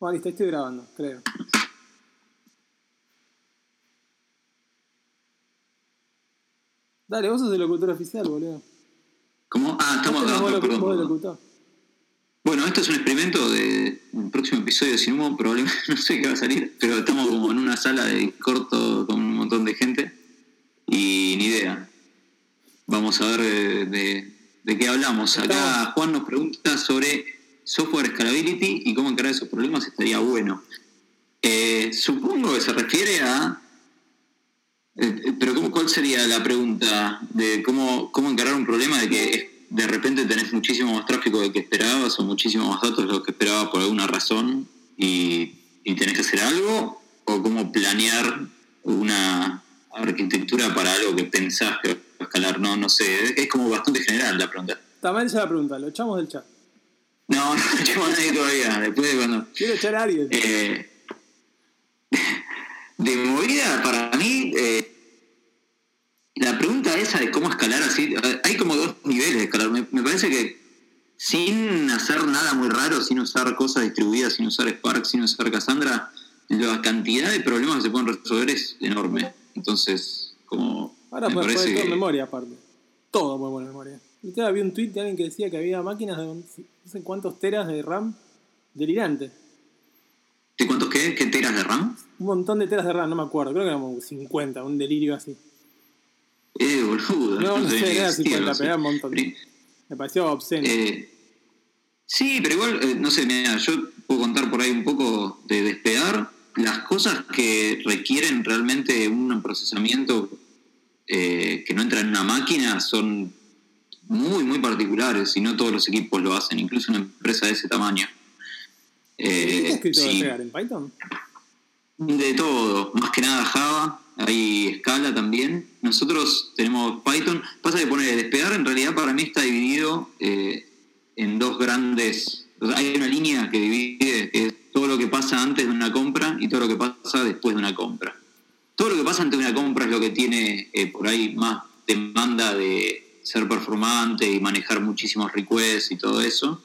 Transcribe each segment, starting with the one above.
Bueno, listo, estoy grabando, creo. Dale, vos sos el locutor oficial, boludo. ¿Cómo? Ah, estamos tenés acá. vos vos locutor. Bueno, esto es un experimento de un próximo episodio de Sin Humo, probablemente no sé qué va a salir, pero estamos como en una sala de corto con un montón de gente y ni idea. Vamos a ver de, de qué hablamos. Acá Juan nos pregunta sobre software scalability y cómo encarar esos problemas, estaría bueno. Eh, supongo que se refiere a... eh, eh, pero ¿cómo, ¿cuál sería la pregunta de cómo, cómo encarar un problema de que de repente tenés muchísimo más tráfico del que esperabas o muchísimo más datos de lo que esperabas por alguna razón y, y tenés que hacer algo? ¿O cómo planear una arquitectura para algo que pensás que va a escalar? No, no sé, es, como bastante general la pregunta. Mal ya la pregunta, lo echamos del chat. No, no llevo a nadie todavía, después de cuando... Quiero echar a alguien. Eh, de movida, para mí, eh, la pregunta esa de cómo escalar así, hay como dos niveles de escalar. Me, me parece que sin hacer nada muy raro, sin usar cosas distribuidas, sin usar Spark, sin usar Cassandra, la cantidad de problemas que se pueden resolver es enorme. Entonces, como... Ahora me puedes parece poner todo en memoria, aparte. Todo puede poner en memoria. Usted había un tweet de alguien que decía que había máquinas de no sé cuántos teras de RAM delirante. ¿De cuántos qué? ¿Qué teras de RAM? Un montón de teras de RAM, no me acuerdo. Creo que eran como 50, un delirio así. Eh, boludo. No, no sé, era existía 50, algo así. pero era un montón. Pero- Me pareció obsceno. Eh, sí, pero igual, eh, no sé, mira, yo puedo contar por ahí un poco de despegar. Las cosas que requieren realmente un procesamiento eh, que no entra en una máquina son muy, muy particulares y no todos los equipos lo hacen, incluso una empresa de ese tamaño. ¿Qué Eh, escrito sí, despegar en Python? de todo, más que nada Java, hay Scala también. Nosotros tenemos Python. Pasa que poner despegar en realidad para mí está dividido eh, en dos grandes. o sea, hay una línea que divide que es todo lo que pasa antes de una compra y todo lo que pasa después de una compra. Todo lo que pasa antes de una compra es lo que tiene eh, por ahí más demanda de ser performante y manejar muchísimos requests y todo eso.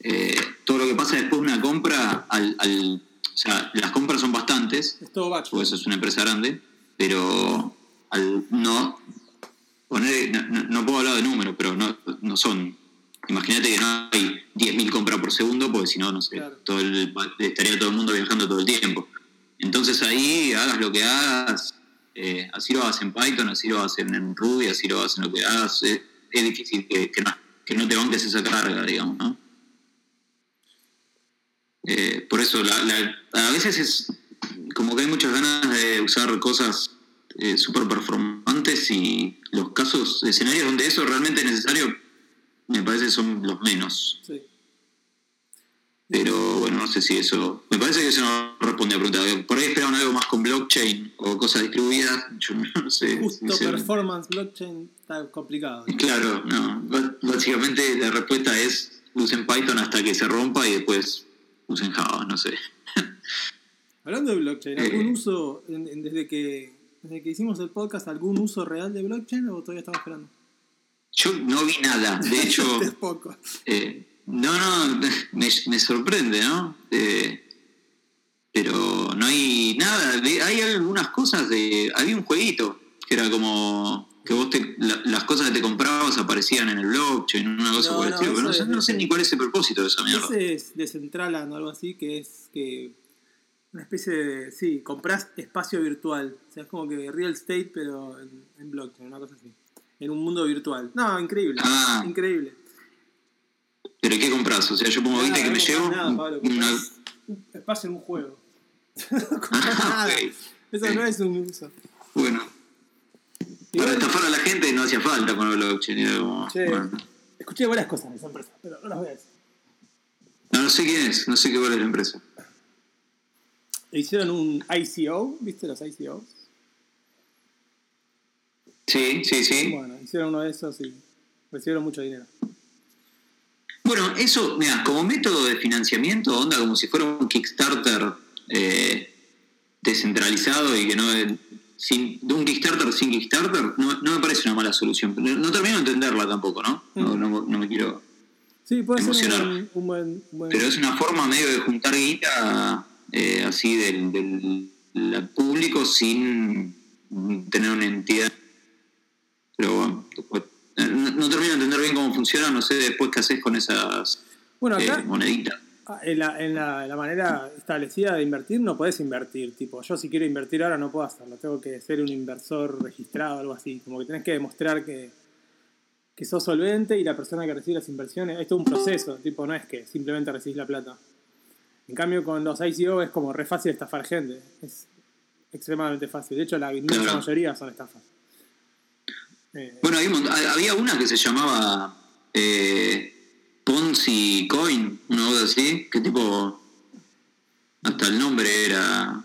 Eh, todo lo que pasa después de una compra, al, al- o sea, las compras son bastantes, Es todo batch. eso es una empresa grande, pero al no poner, no, no- no puedo hablar de números, pero no, no son. Imagínate que no hay 10.000 compras por segundo, porque si no, no sé, Claro. todo el- estaría todo el mundo viajando todo el tiempo. Entonces ahí, hagas lo que hagas, eh, así lo hagas en Python, así lo hagas en Ruby, así lo hagas en lo que hagas, es, es difícil que, no, que no te banques esa carga, digamos, ¿no? Eh, por eso, la- la- a veces es como que hay muchas ganas de usar cosas eh, súper performantes y los casos, escenarios donde eso realmente es necesario, me parece son los menos. Pero bueno, no sé si eso. Me parece que eso no responde a la pregunta. Por ahí esperaban algo más con blockchain o cosas distribuidas. Yo no sé. Justo performance blockchain está complicado. Claro, no. Básicamente la respuesta es usen Python hasta que se rompa y después usen Java, no sé. Hablando de blockchain, ¿algún Eh. uso en- en- desde que desde que hicimos el podcast, algún uso real de blockchain o todavía estamos esperando? Yo no vi nada. De hecho, Es poco. eh, no, no, me, me sorprende, ¿no? Eh, pero no hay nada. De- hay algunas cosas de. Había un jueguito que era como que vos te, la- las cosas que te comprabas aparecían en el blockchain, una cosa No, por el no, estilo. Pero no sé, es- no sé ni cuál es el propósito de esa mierda. Ese es Decentraland o algo así, que es que una especie de. Sí, compras espacio virtual. O sea, es como que real estate, pero en, en blockchain, una cosa así. En un mundo virtual. No, increíble. Ah. Increíble. ¿Pero ¿y qué compras? O sea, yo pongo 20 que me llevo. nada, Pablo, compras en un juego. No compras Ah, nada. Eso no es un uso. Bueno, para Igual- estafar a la gente no hacía falta con el blockchain. era como, Che, bueno. escuché varias cosas de esa empresa, pero no las voy a decir. No, no sé quién es, no sé qué es la empresa. Hicieron un ICO, ¿viste los ICOs? Sí, sí, sí. Bueno, hicieron uno de esos y recibieron mucho dinero. Bueno, eso, mira, como método de financiamiento, onda como si fuera un Kickstarter eh, descentralizado y que no. Sin, de un Kickstarter sin Kickstarter, no, no me parece una mala solución. No termino de entenderla tampoco, ¿no? No, no, no me quiero. Sí, puede ser emocionar. un buen, un buen, Pero es una forma medio de juntar guita eh, así del, del- público sin tener una entidad. Pero bueno, después- eh, no, no termino de entender bien cómo funciona, no sé después qué haces con esas Bueno, eh, acá moneditas. Ah, En la, en la, la manera establecida de invertir no podés invertir. Tipo, yo si quiero invertir ahora no puedo hacerlo. Tengo que ser un inversor registrado o algo así. Como que tenés que demostrar que, que sos solvente y la persona que recibe las inversiones. Esto es un proceso. Tipo, no es que simplemente recibís la plata. En cambio, con los ICO es como re fácil estafar gente. Es extremadamente fácil. De hecho, la inmensa mayoría son estafas. Eh, Bueno, hay ha- había una que se llamaba eh, Ponzi Coin, una cosa así, que tipo, hasta el nombre era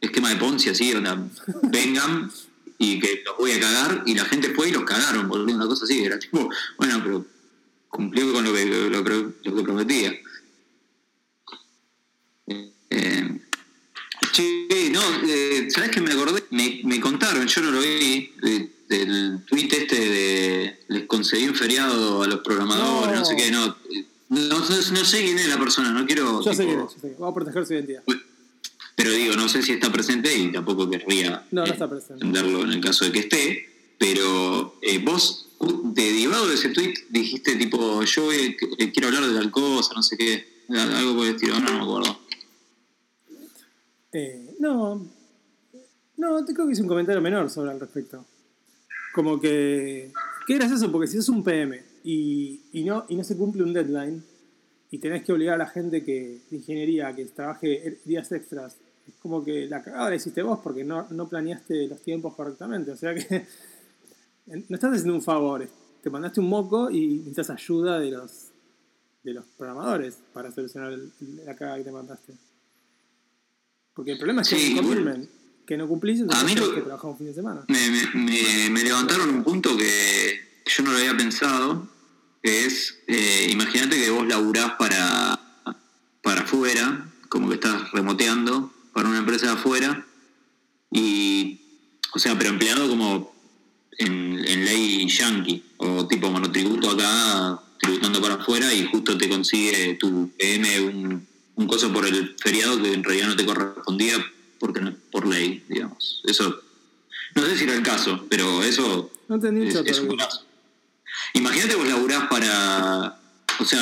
esquema de Ponzi, así, o sea, vengan y que los voy a cagar, y la gente fue y los cagaron, una cosa así, era tipo, bueno, pero cumplió con lo que, lo, que- lo que prometía. Eh, che, no, eh, ¿sabes qué me acordé? Me, me contaron, yo no lo vi, de- del tweet este de les concedí un feriado a los programadores, no, No. sé qué, no, no, no- no sé quién es la persona, no quiero... yo sé quién es, yo sé quién es. Vamos a proteger su identidad. Pero digo, no sé si está presente y tampoco querría No, no eh, está presente. entenderlo en el caso de que esté, pero eh, vos, derivado de ese tweet, dijiste tipo, yo eh, quiero hablar de tal cosa, no sé qué, algo por el estilo, no, no me acuerdo. Eh, no, no, te creo que hice un comentario menor sobre al respecto. Como que, qué gracioso, porque si es un PM y, y no, y no se cumple un deadline y tenés que obligar a la gente que de ingeniería que trabaje días extras, es como que la cagada la hiciste vos porque no, no planeaste los tiempos correctamente. O sea que no estás haciendo un favor, te mandaste un moco y necesitas ayuda de los, de los programadores para solucionar el- la cagada que te mandaste. Porque el problema es que Sí, no bueno. Que no cumplís, A entonces mí tenés lo- que trabajar un fin de semana. Me, me, me- me levantaron un punto que yo no lo había pensado, que es, eh, imagínate que vos laburás para, para afuera, como que estás remoteando para una empresa de afuera, y, o sea, pero empleado como en, en ley yankee, o tipo monotributo acá, tributando para afuera, y justo te consigue tu PM un, un coso por el feriado que en realidad no te correspondía porque no por ley, digamos. Eso, no sé si era el caso, pero eso No es, un caso. Imagínate vos laburás para, o sea,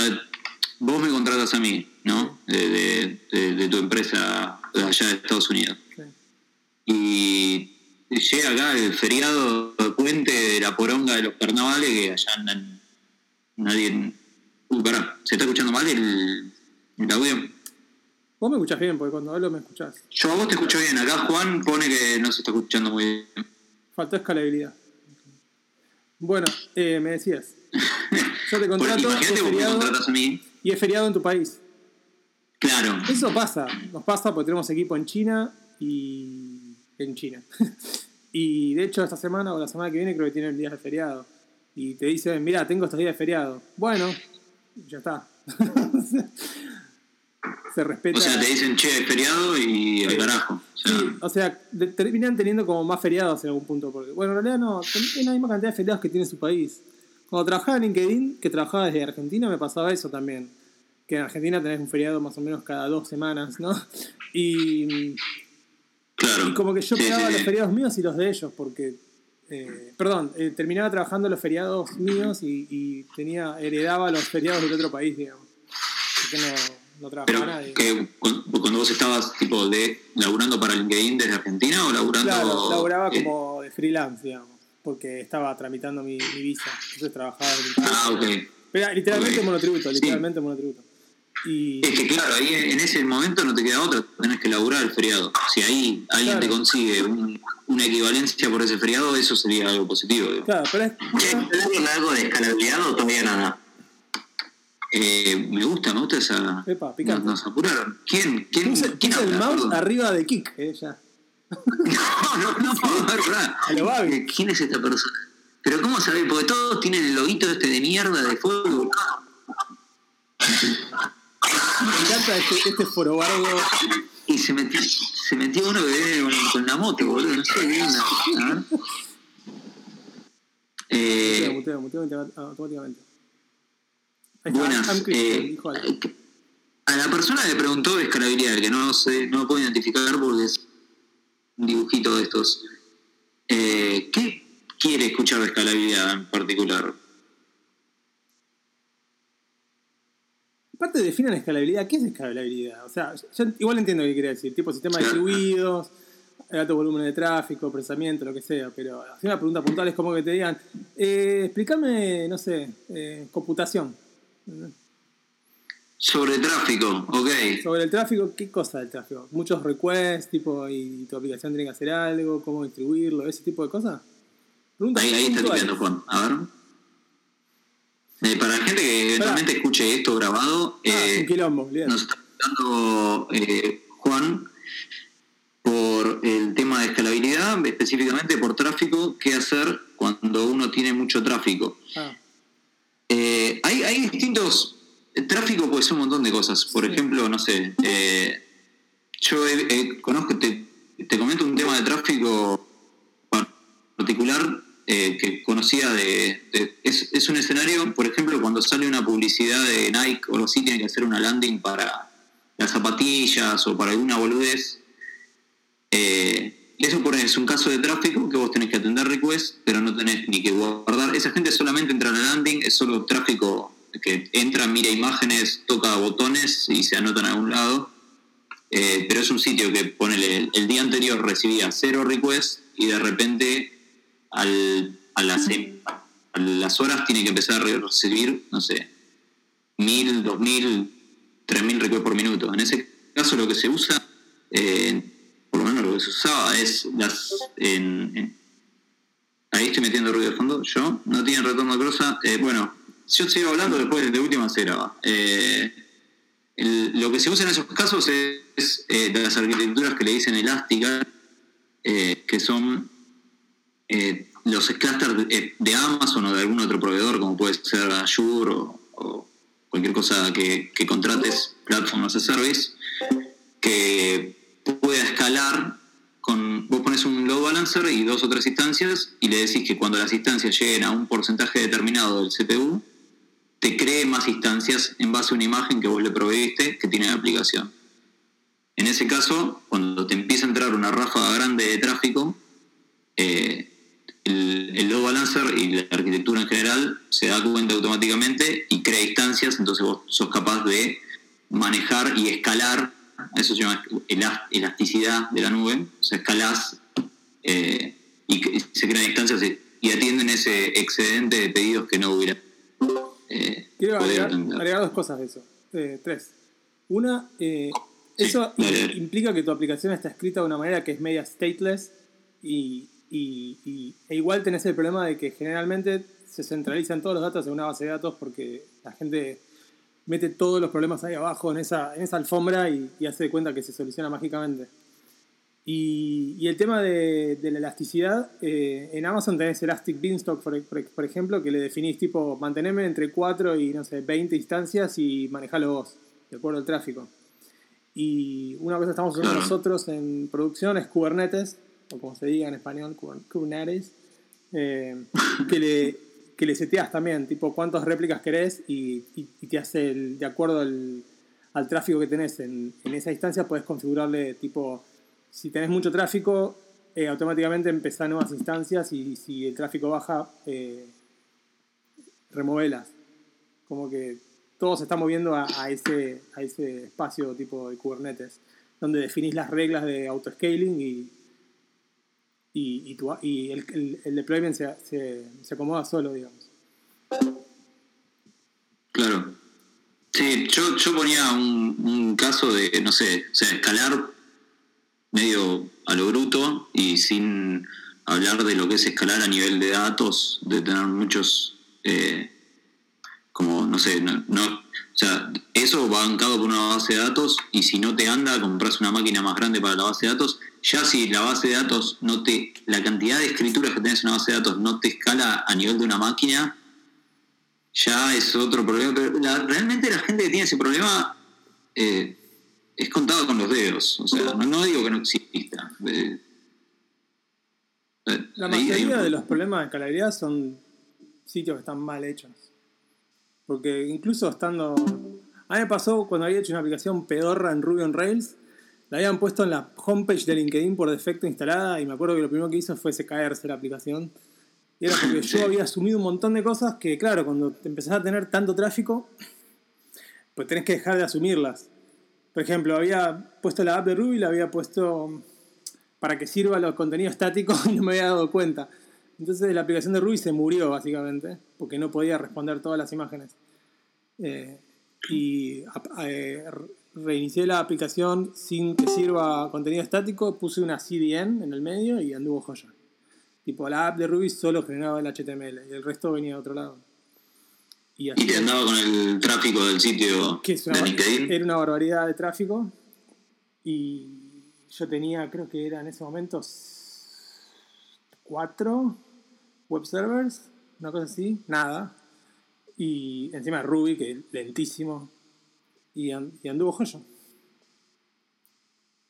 vos me contratas a mí, ¿no? De, de- de- de tu empresa allá de Estados Unidos. Y llega acá el feriado de puente de la poronga de los carnavales que allá andan nadie... Uy, pará, ¿se está escuchando mal el, el audio? Vos me escuchás bien, porque cuando hablo me escuchás. Yo a vos te escucho bien, acá Juan pone que no se está escuchando muy bien. Faltó escalabilidad. Bueno, eh, me decías. Yo te contrato, Imagínate es vos me feriado contratas a mí. y es feriado en tu país. Claro, Eso pasa, nos pasa porque tenemos equipo en China y en China. y de hecho esta semana o la semana que viene creo que tienen días de feriado. Y te dicen, mira, tengo estos días de feriado. Bueno, ya está. Se respeta. o sea, te dicen, che, feriado y al carajo. O sea, Sí, o sea, de- terminan teniendo como más feriados en algún punto. Porque, bueno, en realidad no, es la misma cantidad de feriados que tiene su país. Cuando trabajaba en LinkedIn, que trabajaba desde Argentina, me pasaba eso también. Que en Argentina tenés un feriado más o menos cada dos semanas, ¿no? Y, claro. y como que yo pegaba los feriados míos y los de ellos, porque. eh, perdón, eh, terminaba trabajando los feriados míos y, y tenía heredaba los feriados del otro país, digamos. Así que no, no trabajaba Pero nadie. que cu- cuando vos estabas tipo de laburando para LinkedIn desde Argentina o laburando Claro, laburaba eh, como de freelance, digamos, porque estaba tramitando mi, mi visa, entonces trabajaba país. Ah, ok. Pero literalmente Ok. monotributo, Sí. literalmente monotributo. Y Es que claro, ahí en ese momento no te queda otra, tenés que laburar el feriado. Si ahí alguien Claro. te consigue un- una equivalencia por ese feriado, eso sería algo positivo. digo. claro, pero es, ¿Tenés algo de escalabilidad o todavía nada? Eh, me gusta, me gusta esa... Epa, Nos, nos apuraron. ¿Quién? ¿Quién? puse, ¿quién puse el mouse Perdón. arriba de Kick, eh, ya. No, no, no, ver, pará. A lo Babi. ¿Quién es esta persona? Pero ¿cómo sabés? Porque todos tienen el loguito este de mierda de fuego. Me encanta este, este forobardo. Y se metió, se metió uno que viene con, con la moto, boludo. No sé qué onda. A ver. Muteo, Eh, muteo, muteo automáticamente. Buenas. Eh, algo. a la persona le preguntó de escalabilidad, que no sé, no lo puedo identificar porque es un dibujito de estos. Eh, ¿Qué quiere escuchar de escalabilidad en particular? Aparte definen escalabilidad, ¿qué es escalabilidad? O sea, yo igual entiendo lo que quiere decir, tipo sistema Claro. distribuidos, alto volumen de tráfico, procesamiento, lo que sea, pero hacer una pregunta puntual es como que te digan, eh, explícame, no sé, eh, computación. Sobre tráfico, ok. Sobre el tráfico, ¿qué cosa del tráfico? Muchos requests, tipo, y tu aplicación tiene que hacer algo, cómo distribuirlo, ese tipo de cosas. Preguntas Ahí, ahí está tipeando Juan. A ver. Eh, para la gente que eventualmente escuche esto grabado, Ah, eh, un quilombo, bien. nos está preguntando eh, Juan por el tema de escalabilidad, específicamente por tráfico, qué hacer cuando uno tiene mucho tráfico. Ah, Eh, hay, hay distintos. el tráfico puede ser un montón de cosas. Por Sí. ejemplo, no sé. eh, yo conozco, te, te comento un tema de tráfico particular eh, que conocía de. de- es, es un escenario, por ejemplo, cuando sale una publicidad de Nike o algo así, tiene que hacer una landing para las zapatillas o para alguna boludez. Eh, eso por es un caso de tráfico que vos tenés que atender requests, pero no tenés ni que guardar. Esa gente solamente entra a la landing, es solo tráfico que entra, mira imágenes, toca botones y se anota en algún lado. Eh, pero es un sitio que ponele, el, el día anterior recibía cero requests y de repente al, a, las, a las horas tiene que empezar a recibir, no sé, mil, dos mil, tres mil requests por minuto. En ese caso lo que se usa, eh, que se usaba es las... En, ahí estoy metiendo ruido de fondo, yo, no tiene retorno de crosa. Eh, bueno, yo sigo hablando después de última se graba. Eh, el- lo que se usa en esos casos es, eh, de las arquitecturas que le dicen elásticas, eh, que son los clusters de, Amazon o de algún otro proveedor, como puede ser Azure o, o cualquier cosa que, que contrates, Platform as a Service, que pueda escalar con. Vos pones un load balancer y dos o tres instancias y le decís que cuando las instancias lleguen a un porcentaje determinado del CPU, te cree más instancias en base a una imagen que vos le proveíste que tiene la aplicación. En ese caso, cuando te empieza a entrar una ráfaga grande de tráfico, eh, el, el load balancer y la arquitectura en general se da cuenta automáticamente y crea instancias, entonces vos sos capaz de manejar y escalar, eso se llama ela- elasticidad de la nube, o sea, escalás eh, y se crean instancias y- atienden ese excedente de pedidos que no hubiera. eh, Quiero agregar, dos cosas de eso. Eh, tres. Una, eh, eso dale. implica que tu aplicación está escrita de una manera que es media stateless y, y- y- e igual tenés el problema de que generalmente se centralizan todos los datos en una base de datos porque la gente mete todos los problemas ahí abajo en esa, en esa alfombra y, y hace de cuenta que se soluciona mágicamente. Y, y el tema de, de la elasticidad, eh, en Amazon tenés Elastic Beanstalk, por, por- por ejemplo, que le definís tipo, manteneme entre 4 y, no sé, 20 instancias y manejalo vos, de acuerdo al tráfico. Y una cosa que estamos usando nosotros en producción es Kubernetes, o como se diga en español, Kuber- Kubernetes, eh, que, le, que le seteas también, tipo, cuántas réplicas querés y, y- y te hace, el- de acuerdo al, al tráfico que tenés en, en esa instancia, puedes configurarle, tipo, si tenés mucho tráfico, eh, automáticamente empezá nuevas instancias y si el tráfico baja, eh, removelas. Como que todo se está moviendo a, a ese, a ese espacio tipo de Kubernetes, donde definís las reglas de autoscaling y, y, y, tu- y el, el- el deployment se, se, se acomoda solo, digamos. Claro. Sí, yo, yo ponía un, un caso de, no sé, o sea, escalar medio a lo bruto y sin hablar de lo que es escalar a nivel de datos, de tener muchos, eh, como, no sé, no, no- o sea, eso va bancado por una base de datos y si no te anda, compras una máquina más grande para la base de datos. Ya si la base de datos no te, la cantidad de escrituras que tenés en una base de datos no te escala a nivel de una máquina, ya es otro problema. Pero la- realmente la gente que tiene ese problema eh, es contado con los dedos. O sea, no, no digo que no exista. Eh, eh, La mayoría un- de los problemas de escalabilidad son sitios que están mal hechos. Porque incluso estando... A mí me pasó cuando había hecho una aplicación pedorra en Ruby on Rails, la habían puesto en la homepage de LinkedIn por defecto instalada y me acuerdo que lo primero que hizo fue se caerse la aplicación. Y era porque yo había asumido un montón de cosas que, claro, cuando empezás a tener tanto tráfico, pues tenés que dejar de asumirlas. Por ejemplo, había puesto la app de Ruby, la había puesto para que sirva los contenidos estáticos y no me había dado cuenta. Entonces la aplicación de Ruby se murió básicamente, porque no podía responder todas las imágenes. Eh, y eh, reinicié la aplicación sin que sirva contenido estático, puse una CDN en el medio y anduvo joya. Tipo, la app de Ruby solo generaba el HTML y el resto venía de otro lado. Y, te andaba con el tráfico del sitio de LinkedIn. Era una barbaridad de tráfico. Y yo tenía, creo que era en ese momento, cuatro web servers, una cosa así, nada. Y encima Ruby, que lentísimo. Y, anduvo joya.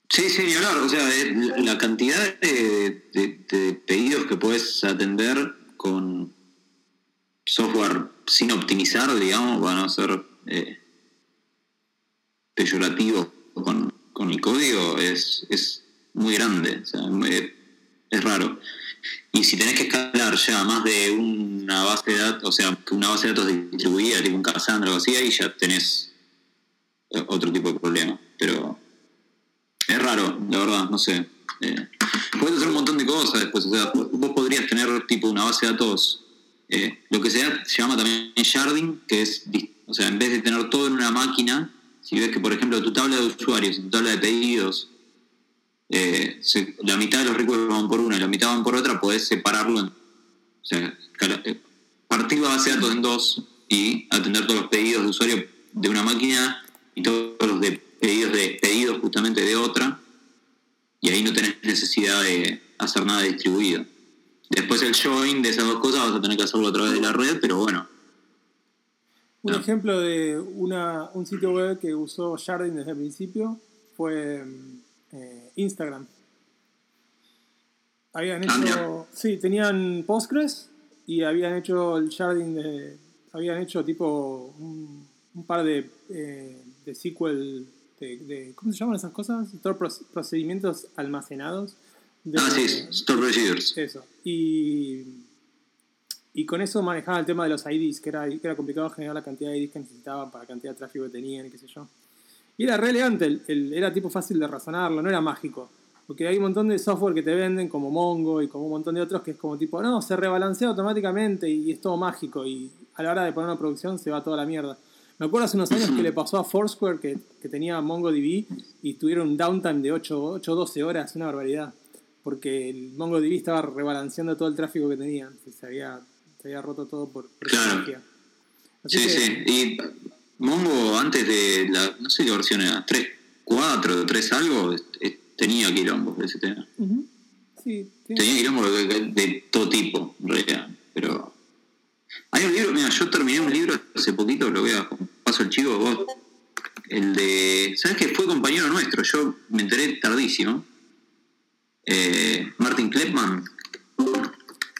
Sí, sí, ni hablar. O sea, la cantidad de pedidos que puedes atender con software sin optimizar, digamos, van a ser eh, peyorativos con, el código, es, es muy grande, es raro. Y si tenés que escalar ya más de una base de datos, o sea, una base de datos distribuida, tipo un Cassandra o así, ahí ya tenés otro tipo de problema. Pero es raro, la verdad, no sé. Eh, puedes hacer un montón de cosas después, o sea, vos podrías tener tipo una base de datos eh, lo que se, llama también sharding, que es, o sea, en vez de tener todo en una máquina, si ves que, por ejemplo, tu tabla de usuarios, tu tabla de pedidos, eh, la mitad de los recuerdos van por una y la mitad van por otra, podés separarlo, en, o sea, eh, partir la base de datos en dos y atender todos los pedidos de usuario de una máquina y todos los de pedidos de pedidos justamente de otra, y ahí no tenés necesidad de hacer nada distribuido. Después el join de esas dos cosas vas a tener que hacerlo a través de la red, pero bueno. Un ejemplo de una, un sitio web que usó Sharding desde el principio fue eh, Instagram. Habían ah, hecho. sí, tenían Postgres y habían hecho el Sharding de. Habían hecho tipo un, par de, eh, de SQL. De, ¿Cómo se llaman esas cosas? Procedimientos almacenados ah, sí, Store Procedures. Eso. Y, y con eso manejaba el tema de los IDs, que era, que era complicado generar la cantidad de IDs que necesitaban para la cantidad de tráfico que tenían y qué sé yo. Y era relevante, el, era tipo fácil de razonarlo, no era mágico. Porque hay un montón de software que te venden, como Mongo y como un montón de otros, que es como tipo, no, se rebalancea automáticamente y es todo mágico. Y a la hora de poner una producción se va toda la mierda. Me acuerdo hace unos años que le pasó a Foursquare que, que tenía MongoDB y tuvieron un downtime de 8 o 12 horas, una barbaridad porque el MongoDB estaba rebalanceando todo el tráfico que tenía. Se había, se había roto todo por, claro. Sí, sí. Y Mongo antes de la, no sé qué versión era, 3, 4, 3 algo, tenía quilombo ese tema. sí, Tenía quilombo de, todo tipo, en realidad. Pero hay un libro, mira, yo terminé un libro hace poquito, lo voy a paso el chivo vos. El de. ¿Sabes que fue compañero nuestro? Yo me enteré tardísimo eh, Martin Klepman.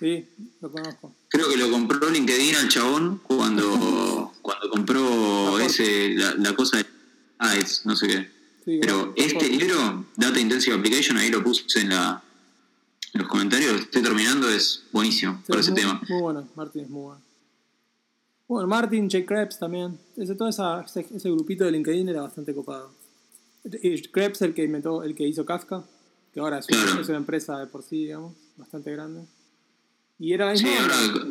Sí, lo conozco. Creo que lo compró LinkedIn al chabón cuando, cuando compró ese, la, cosa de Ads, no sé qué. Pero este libro, Data Intensive Application, ahí lo puse en la en los comentarios, estoy terminando, es buenísimo para ese tema. Muy bueno, Martin es muy bueno. Bueno, Martin, Jay Krebs también. Ese, todo ese, ese, grupito de LinkedIn era bastante copado. Krebs el que inventó, el que hizo Kafka que ahora es, una, empresa de por sí, digamos, bastante grande. Y era sí,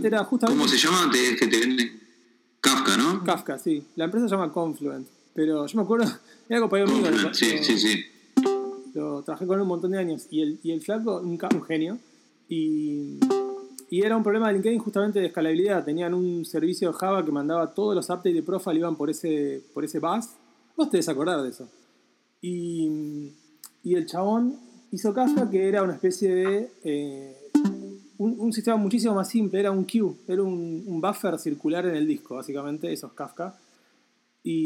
era justamente, ¿Cómo se llama? Te, que te venden Kafka, ¿no? Kafka, sí. La empresa se llama Confluent. Pero yo me acuerdo, era compañero mío. Sí, sí, sí. Lo trabajé con él un montón de años. Y el, y el flaco, un, un genio. Y, y, era un problema de LinkedIn justamente de escalabilidad. Tenían un servicio de Java que mandaba todos los updates de profile iban por ese, por ese bus. Vos te debes acordar de eso. Y, y el chabón hizo Kafka, que era una especie de. Eh, un, sistema muchísimo más simple, era un queue, era un, buffer circular en el disco, básicamente, eso es Kafka. Y,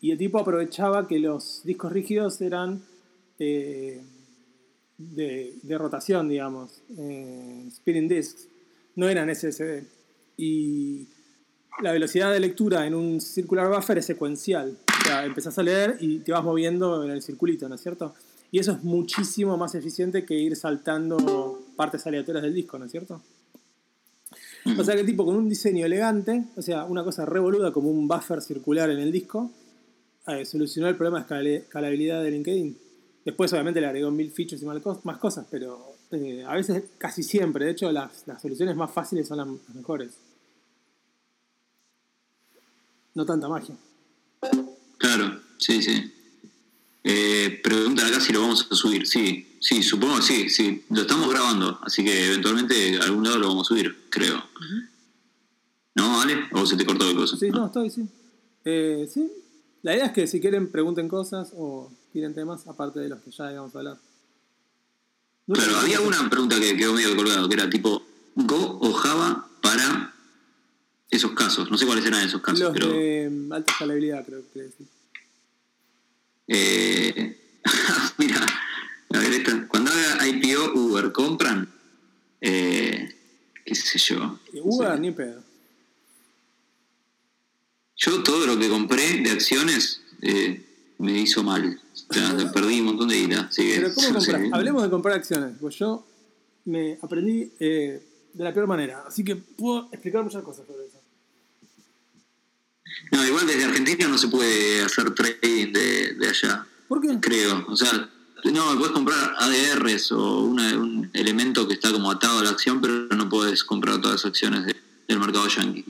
y el tipo aprovechaba que los discos rígidos eran eh, de, rotación, digamos, eh, spinning disks, no eran SSD. Y, la velocidad de lectura en un circular buffer es secuencial. O sea, empezás a leer y te vas moviendo en el circulito, ¿no es cierto? Y eso es muchísimo más eficiente que ir saltando partes aleatorias del disco, ¿no es cierto? O sea que tipo con un diseño elegante, o sea, una cosa revoluda como un buffer circular en el disco, eh, solucionó el problema de escalabilidad de LinkedIn. Después obviamente le agregó mil features y más cosas, pero eh, a veces, casi siempre, de hecho las, las soluciones más fáciles son las mejores. No tanta magia. Claro, sí, sí. Eh, preguntan acá si lo vamos a subir. Sí, sí, supongo que sí, sí. Lo estamos grabando, así que eventualmente a algún lado lo vamos a subir, creo. ¿No, vale ¿O se te cortó el cosa? Sí, no, estoy, sí. Eh, sí. La idea es que si quieren pregunten cosas o tienen temas, aparte de los que ya íbamos a hablar. claro, había una pregunta que quedó medio colgado, que era tipo, ¿Go o Java para esos casos? No sé cuáles eran esos casos, los De mm, alta escalabilidad, creo que decir. Eh, mira, a ver, esta, cuando haga IPO Uber, ¿compran? Eh, ¿Qué sé yo? Uber ni pedo. Yo todo lo que compré de acciones eh, me hizo mal. perdí un montón de ira. Pero ¿cómo comprar? Hablemos de comprar acciones. Pues yo me aprendí de la peor manera. Así que puedo explicar muchas cosas sobre. No, igual desde Argentina no se puede hacer trading de, de allá. ¿Por qué? Creo. O sea, no, puedes comprar ADRs o un elemento que está como atado a la acción, pero no puedes comprar todas las acciones del mercado yankee.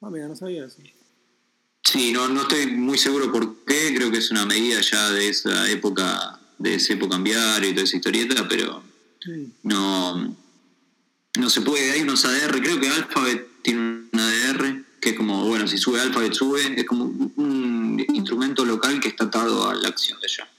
Ah, mira, no sabía eso. Sí, no, no estoy muy seguro por qué, creo que es una medida ya de esa época, de ese época cambiario y toda esa historieta, pero no, no se puede, hay unos ADR, creo que Alphabet tiene un ADR que es como, bueno, si sube Alphabet sube, es como un instrumento local que está atado a la acción de allá.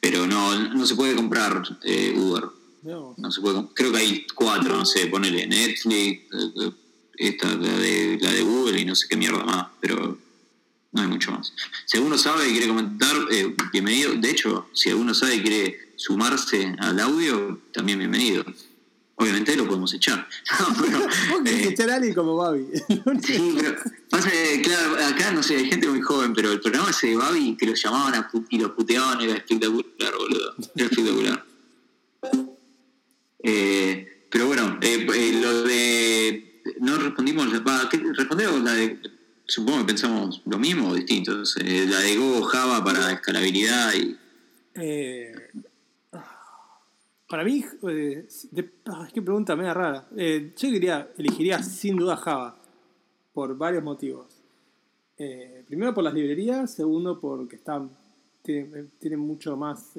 Pero no, no se puede comprar eh, Uber. No. se puede, creo que hay cuatro, no sé, ponele Netflix, eh, eh, esta, la de, la de Google y no sé qué mierda más, pero no hay mucho más. Si alguno sabe y quiere comentar, bienvenido. De hecho, si alguno sabe y quiere sumarse al audio, también bienvenido. Obviamente lo podemos echar. No, pero, eh, echar a alguien como Babi. sí, pero pasa que, claro, acá no sé, hay gente muy joven, pero el programa ese de Babi que lo llamaban a y los puteaban era espectacular, boludo. Era espectacular. Eh, pero bueno, eh, eh, lo de. No respondimos. respondemos la de. Supongo que pensamos lo mismo o distintos. la de Go Java para escalabilidad y. Eh, para mí, eh, ah, es que pregunta media rara. Eh, yo diría, elegiría sin duda Java, por varios motivos. Eh, primero por las librerías, segundo porque está, tiene, mucho más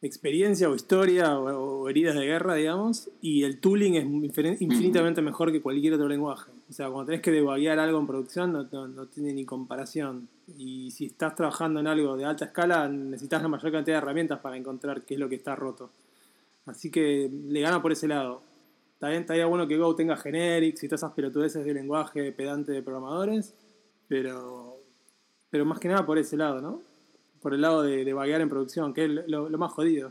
experiencia o historia o, heridas de guerra, digamos, y el tooling es infinitamente mejor que cualquier otro lenguaje. O sea, cuando tenés que debaguear algo en producción no tiene ni comparación. Y si estás trabajando en algo de alta escala, necesitas la mayor cantidad de herramientas para encontrar qué es lo que está roto. Así que le gana por ese lado. Bien, estaría bueno que Go tenga generics y todas esas pelotudeces de lenguaje pedante de programadores, pero, pero más que nada por ese lado, ¿no? Por el lado de, de vaguear en producción, que es lo, más jodido.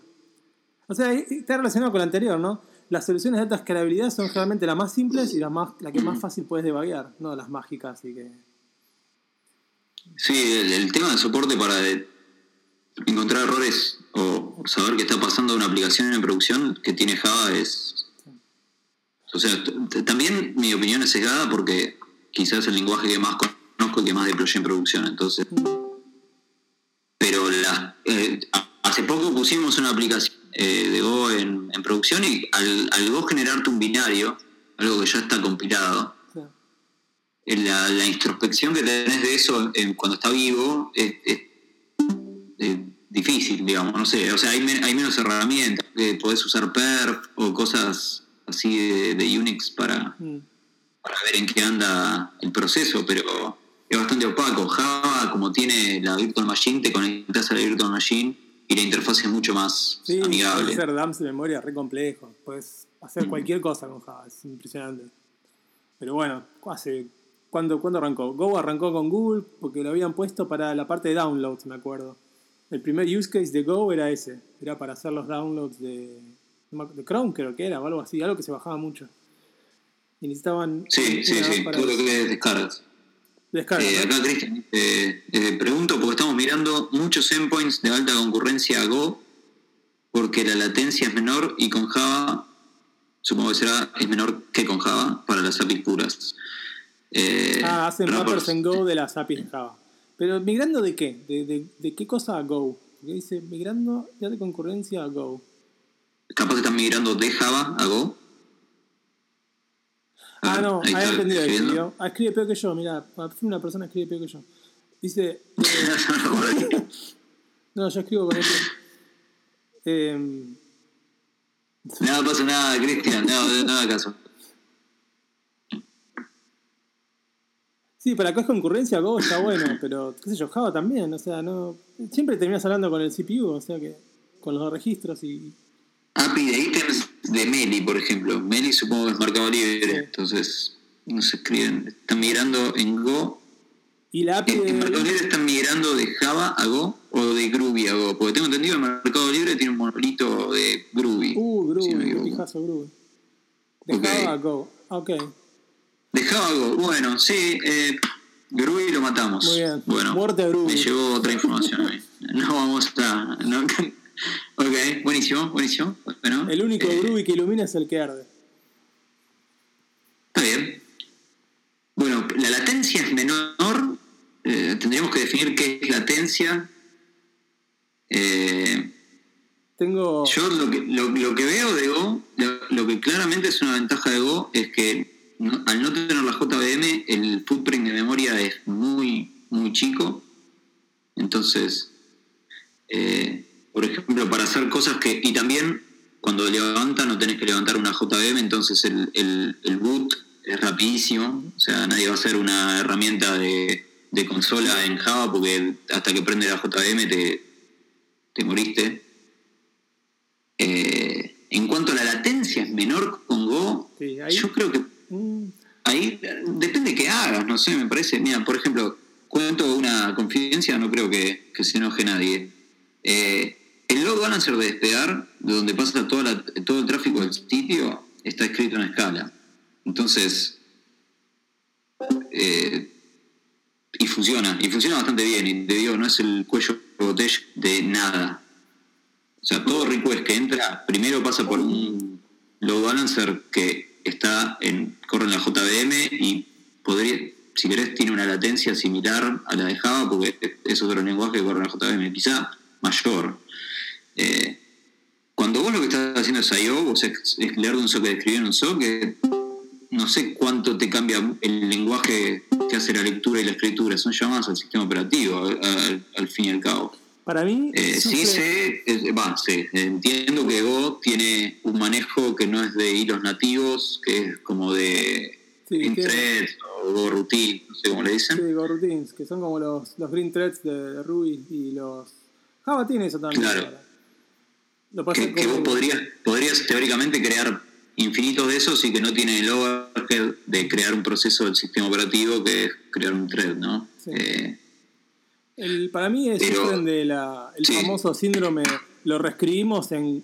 O sea, está relacionado con lo anterior, ¿no? Las soluciones de alta escalabilidad son generalmente las más simples y las más, la que más fácil puedes debaguear, no las mágicas y que Sí, el, tema de soporte para encontrar errores o saber qué está pasando en una aplicación en producción que tiene Java es... O sea, también mi opinión es sesgada porque quizás el lenguaje que más conozco y que más deployé en producción, entonces... Pero la, eh, hace poco pusimos una aplicación eh, de Go en, producción y al, al Go generarte un binario, algo que ya está compilado, la, la, introspección que tenés de eso cuando está vivo es, difícil, digamos, no sé, o sea, hay, hay menos herramientas, podés usar perf o cosas así de, Unix para, mm. para ver en qué anda el proceso, pero es bastante opaco. Java, como tiene la Virtual Machine, te conectas a la Virtual Machine y la interfaz es mucho más sí, amigable. hacer dumps de memoria re complejo, puedes hacer mm. cualquier cosa con Java, es impresionante. Pero bueno, hace ¿Cuándo, arrancó? Go arrancó con Google porque lo habían puesto para la parte de downloads, me acuerdo. El primer use case de Go era ese, era para hacer los downloads de, de Chrome, creo que era, o algo así, algo que se bajaba mucho. Y necesitaban. Sí, sí, sí, todo lo que es descargas. descarga. Eh, ¿no? acá, Cristian, eh, eh, pregunto porque estamos mirando muchos endpoints de alta concurrencia a Go porque la latencia es menor y con Java, supongo que será, es menor que con Java para las APIs puras. Eh, Ah, hacen wrappers- wrappers en Go de las APIs de Java. Pero migrando de qué? ¿De, de, de qué cosa a Go? Porque dice migrando ya de concurrencia a Go. Capaz están migrando de Java a Go. Ah, ver, no, ahí entendido que escribiendo. escribió. Ah, escribe peor que yo, mira, una persona escribe peor que yo. Dice, eh, no, yo escribo con este. Em, nada pasa nada, Cristian, nada, nada caso. Sí, para acá es concurrencia, Go está bueno, pero qué sé yo, Java también, o sea, no. Siempre terminas hablando con el CPU, o sea que con los registros y. API de ítems de Meli, por ejemplo. Meli supongo que es mercado libre, Sí. entonces no se escriben. Están migrando en Go. Y la API ¿En, en Mercado. Libre están migrando de Java a Go o de Groovy a Go? Porque tengo entendido que Mercado Libre tiene un monolito de Groovy. Uh, Groovy, si no Groovy. De. Java a Go. Ok. De Java a Go. Bueno, sí, eh, Groovy lo matamos. Muy bien. Bueno, Muerte a Groovy. me llegó otra información a mí. No vamos a... no- ok, buenísimo, buenísimo. Bueno, El único eh, Groovy que ilumina es el que arde. Está bien. Bueno, la latencia es menor. eh, tendríamos que definir qué es latencia. Eh, Tengo. yo lo que, lo, lo que veo de Go, lo, lo que claramente es una ventaja de Go, es que no- al no tener la JVM, el footprint de memoria es muy, muy chico. Entonces, eh, por ejemplo, para hacer cosas que... Y también cuando levanta no tenés que levantar una JVM, entonces el, el, el boot es rapidísimo. O sea, nadie va a hacer una herramienta de, de consola en Java porque hasta que prende la JVM te, te moriste. Eh, en cuanto a la latencia es menor con Go, Sí, ahí- yo creo que Ahí eh, depende que hagas, no sé, me parece. Mira, por ejemplo, cuento una confidencia, no creo que, que se enoje nadie. Eh, el load balancer de despegar, de donde pasa toda todo el tráfico del sitio, está escrito en escala. Entonces, eh, y funciona, y funciona bastante bien, y te digo, no es el cuello botella de nada. O sea, todo request que entra, primero pasa por un load balancer que está en, corre en la JVM y podría, si querés, tiene una latencia similar a la de Java, porque es otro lenguaje que corre en la JVM, quizá mayor. Eh, cuando vos lo que estás haciendo es I.O., o sea, es leer de un socket, escribir en un socket, no sé cuánto te cambia el lenguaje que hace la lectura y la escritura, son llamadas al sistema operativo, al fin y al cabo. Para mí. Eh, sí sé, eh, va, sí, entiendo que Go tiene un manejo que no es de hilos nativos, que es como de Sí, green threads o Go routine, no sé cómo le dicen. Sí, Go Routines, que son como los, los green threads de, Ruby y los. Java tiene eso también. Claro. ahora. Lo Que, que vos podrías, podrías teóricamente crear infinitos de esos y que no tienen el overhead de crear un proceso del sistema operativo que es crear un thread, ¿no? Sí. Eh, El, para mí es Pero- de la, el Sí. famoso síndrome, lo reescribimos en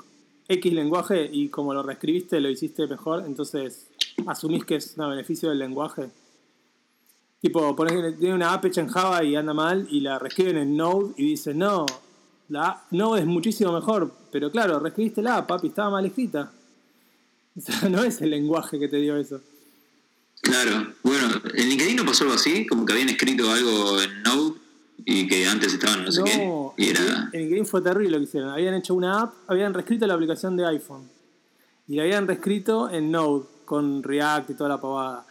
X lenguaje y como lo reescribiste lo hiciste mejor, entonces asumís que es un beneficio del lenguaje. Tipo, ponés que tiene una app hecha en Java y anda mal y la reescriben en Node y dicen, no, la Node es muchísimo mejor, pero claro, reescribiste la app, papi, estaba mal escrita. O sea, no es el lenguaje que te dio eso. claro, bueno, en LinkedIn no pasó algo así, como que habían escrito algo en Node y que antes estaban no sé No, qué, y en era... En Game fue terrible lo que hicieron. Habían hecho una app, habían reescrito la aplicación de iPhone. Y la habían reescrito en Node, con React y toda la pavada.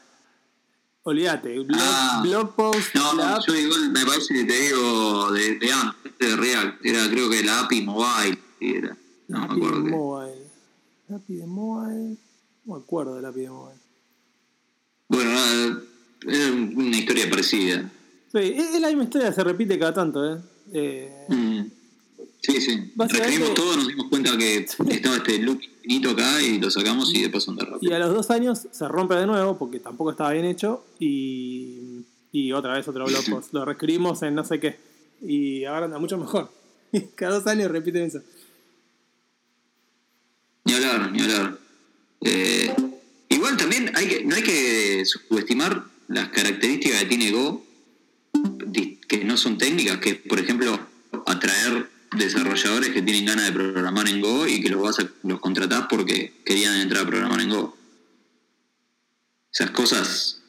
Olvídate, blog, Ah. blog post, No, la app, yo igual me parece que te digo de, de antes de React, era creo que la API mobile, era, no me API de acuerdo qué. mobile. API de mobile. No me acuerdo de la API de mobile. Bueno, nada, era una historia parecida. Sí, es, la misma historia, se repite cada tanto, ¿eh? Eh, Mm. Sí, sí. Reescribimos todo, nos dimos cuenta que estaba este loop infinito acá y lo sacamos y de paso andar Y rápido. a los dos años se rompe de nuevo porque tampoco estaba bien hecho y, y otra vez otro blog post. Lo reescribimos en no sé qué y ahora anda mucho mejor. Cada dos años repiten eso. Ni hablar, ni hablar. Eh, igual también también hay que, no hay que subestimar las características que tiene Go, que no son técnicas, que por ejemplo atraer desarrolladores que tienen ganas de programar en Go y que los vas a, los contratás porque querían entrar a programar en Go. Esas cosas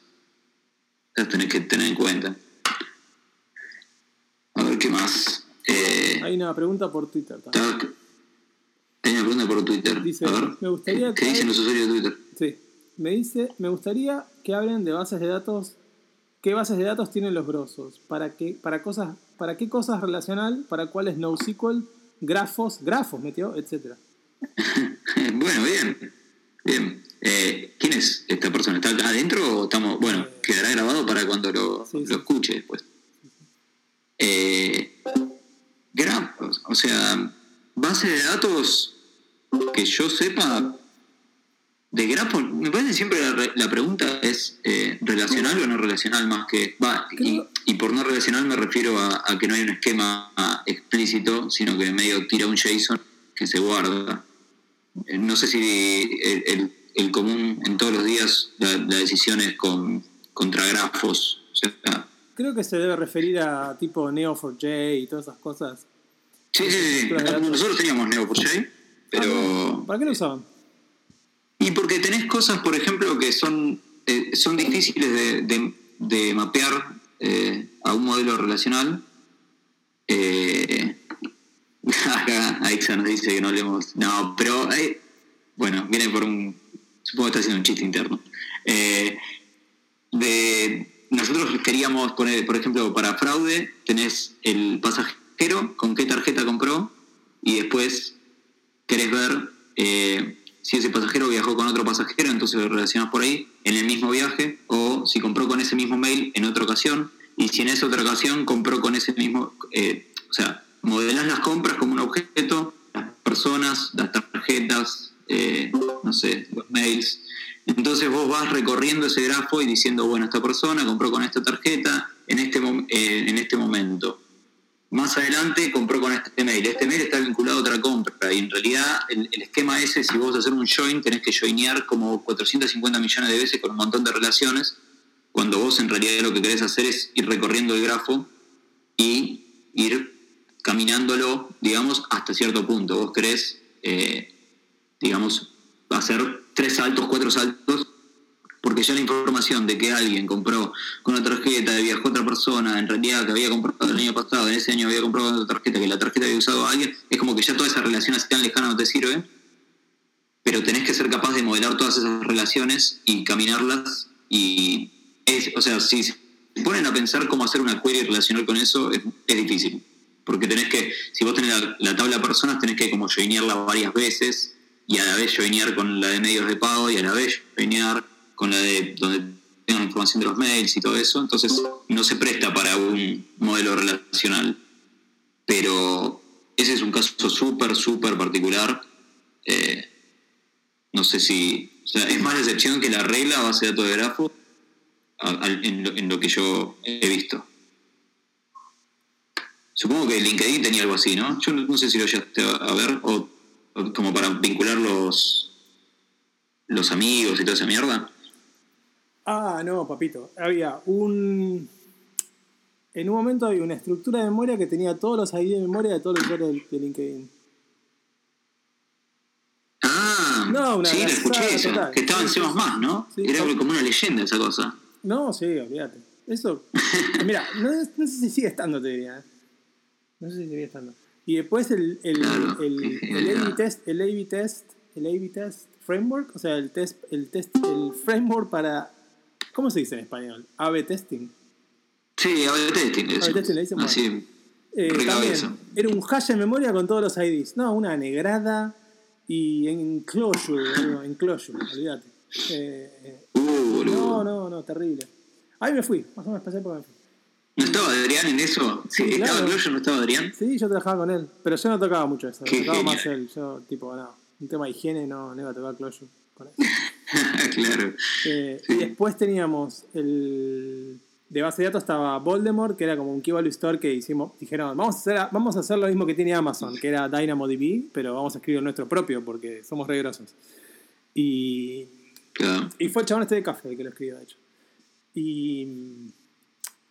las tenés que tener en cuenta. A ver qué más. Eh, hay una pregunta por Twitter también. Hay una pregunta por Twitter. Dice, me gustaría ¿Qué dicen los usuarios de Twitter? Sí. Me dice, me gustaría que hablen de bases de datos. ¿Qué bases de datos tienen los grosos? ¿Para qué, para cosas, para qué cosas relacional? ¿Para cuáles NoSQL? Grafos, grafos metió, etcétera. bueno, bien. Bien. Eh, ¿Quién es esta persona? ¿Está acá adentro o estamos.? Bueno, eh, quedará grabado para cuando lo, lo escuche después. Eh, grafos, o sea, base de datos que yo sepa, de grafo, me parece siempre la, pregunta es eh, relacional o no relacional más que... Va, y, por no relacional me refiero a, que no hay un esquema explícito, sino que medio tira un JSON que se guarda. Eh, no sé si el, común en todos los días la, decisión es con, contra grafos. Creo que se debe referir a tipo Neo4j y todas esas cosas. Sí, sí, sí. Nosotros teníamos Neo4j, pero... Ah, ¿Para qué lo usaban? Y porque tenés cosas, por ejemplo, que son, eh, son difíciles de, mapear eh, a un modelo relacional. Eh, acá Aixa nos dice que no leemos. No, pero bueno, viene por un. Supongo que está haciendo un chiste interno. de, nosotros queríamos poner, por ejemplo, para fraude, tenés el pasajero con qué tarjeta compró y después querés ver si ese pasajero viajó con otro pasajero, entonces lo relacionas por ahí en el mismo viaje, o si compró con ese mismo mail en otra ocasión, y si en esa otra ocasión compró con ese mismo, eh, o sea, modelas las compras como un objeto, las personas, las tarjetas, eh, no sé, los mails. Entonces vos vas recorriendo ese grafo y diciendo, bueno, esta persona compró con esta tarjeta en este, eh, en este momento más adelante compró con este mail. Este mail está vinculado a otra compra y en realidad el, esquema ese, si vos vas hacer un join, tenés que joinear como 450 millones de veces con un montón de relaciones, cuando vos en realidad lo que querés hacer es ir recorriendo el grafo y ir caminándolo, digamos, hasta cierto punto. Vos querés, eh, digamos, hacer tres saltos, cuatro saltos porque ya la información de que alguien compró con una tarjeta, viajó otra persona, en realidad que había comprado el año pasado, en ese año había comprado otra tarjeta, que la tarjeta había usado a alguien, es como que ya todas esas relaciones tan lejanas no te sirven, pero tenés que ser capaz de modelar todas esas relaciones y caminarlas y, es, o sea, si se ponen a pensar cómo hacer una query relacional con eso, es, difícil, porque tenés que, si vos tenés la, tabla de personas, tenés que como joinearla varias veces y a la vez joinear con la de medios de pago y a la vez joinear con la de donde tengan información de los mails y todo eso, entonces no se presta para un modelo relacional. Pero ese es un caso súper, súper particular. Eh, no sé si. O sea, es más la excepción que la regla base de datos de grafo en, lo, que yo he visto. Supongo que LinkedIn tenía algo así, ¿no? Yo no, sé si lo llegaste a ver, o, o, como para vincular los, los amigos y toda esa mierda. Ah, no, papito. Había un. En un momento había una estructura de memoria que tenía todos los ID de memoria de todos los usuarios de, LinkedIn. Ah, no, una sí, la escuché eso. Que estaba en C, ¿no? Era como una leyenda esa cosa. No, sí, olvídate. Eso. mira, no, sé si sigue estando, te diría. ¿eh? No sé si sigue estando. Y después el, el, el, el, A-B test, el A-B test, el A-B test framework, o sea, el test, el test, el framework para ¿Cómo se dice en español? AB testing. Sí, AB testing. AB testing le dicen. Así. Eh, también, era un hash de memoria con todos los IDs. No, una negrada y en closure, en closure, olvídate. Eh, eh, uh, no, no, no, terrible. Ahí me fui, más o menos pasé por ahí. ¿No estaba Adrián en eso? Sí, ¿Estaba Closure, no estaba Adrián? Sí, yo trabajaba con él, pero yo no tocaba mucho eso, tocaba más él. Yo, tipo, no, un tema de higiene no, no iba a tocar Closure. claro. Eh, y después teníamos el. De base de datos estaba Voldemort, que era como un key value store que hicimos, dijeron, vamos a, hacer, vamos a hacer lo mismo que tiene Amazon, que era DynamoDB, pero vamos a escribir nuestro propio porque somos regrosos. Y, Claro. Y fue el chabón este de café el que lo escribió, de hecho. Y,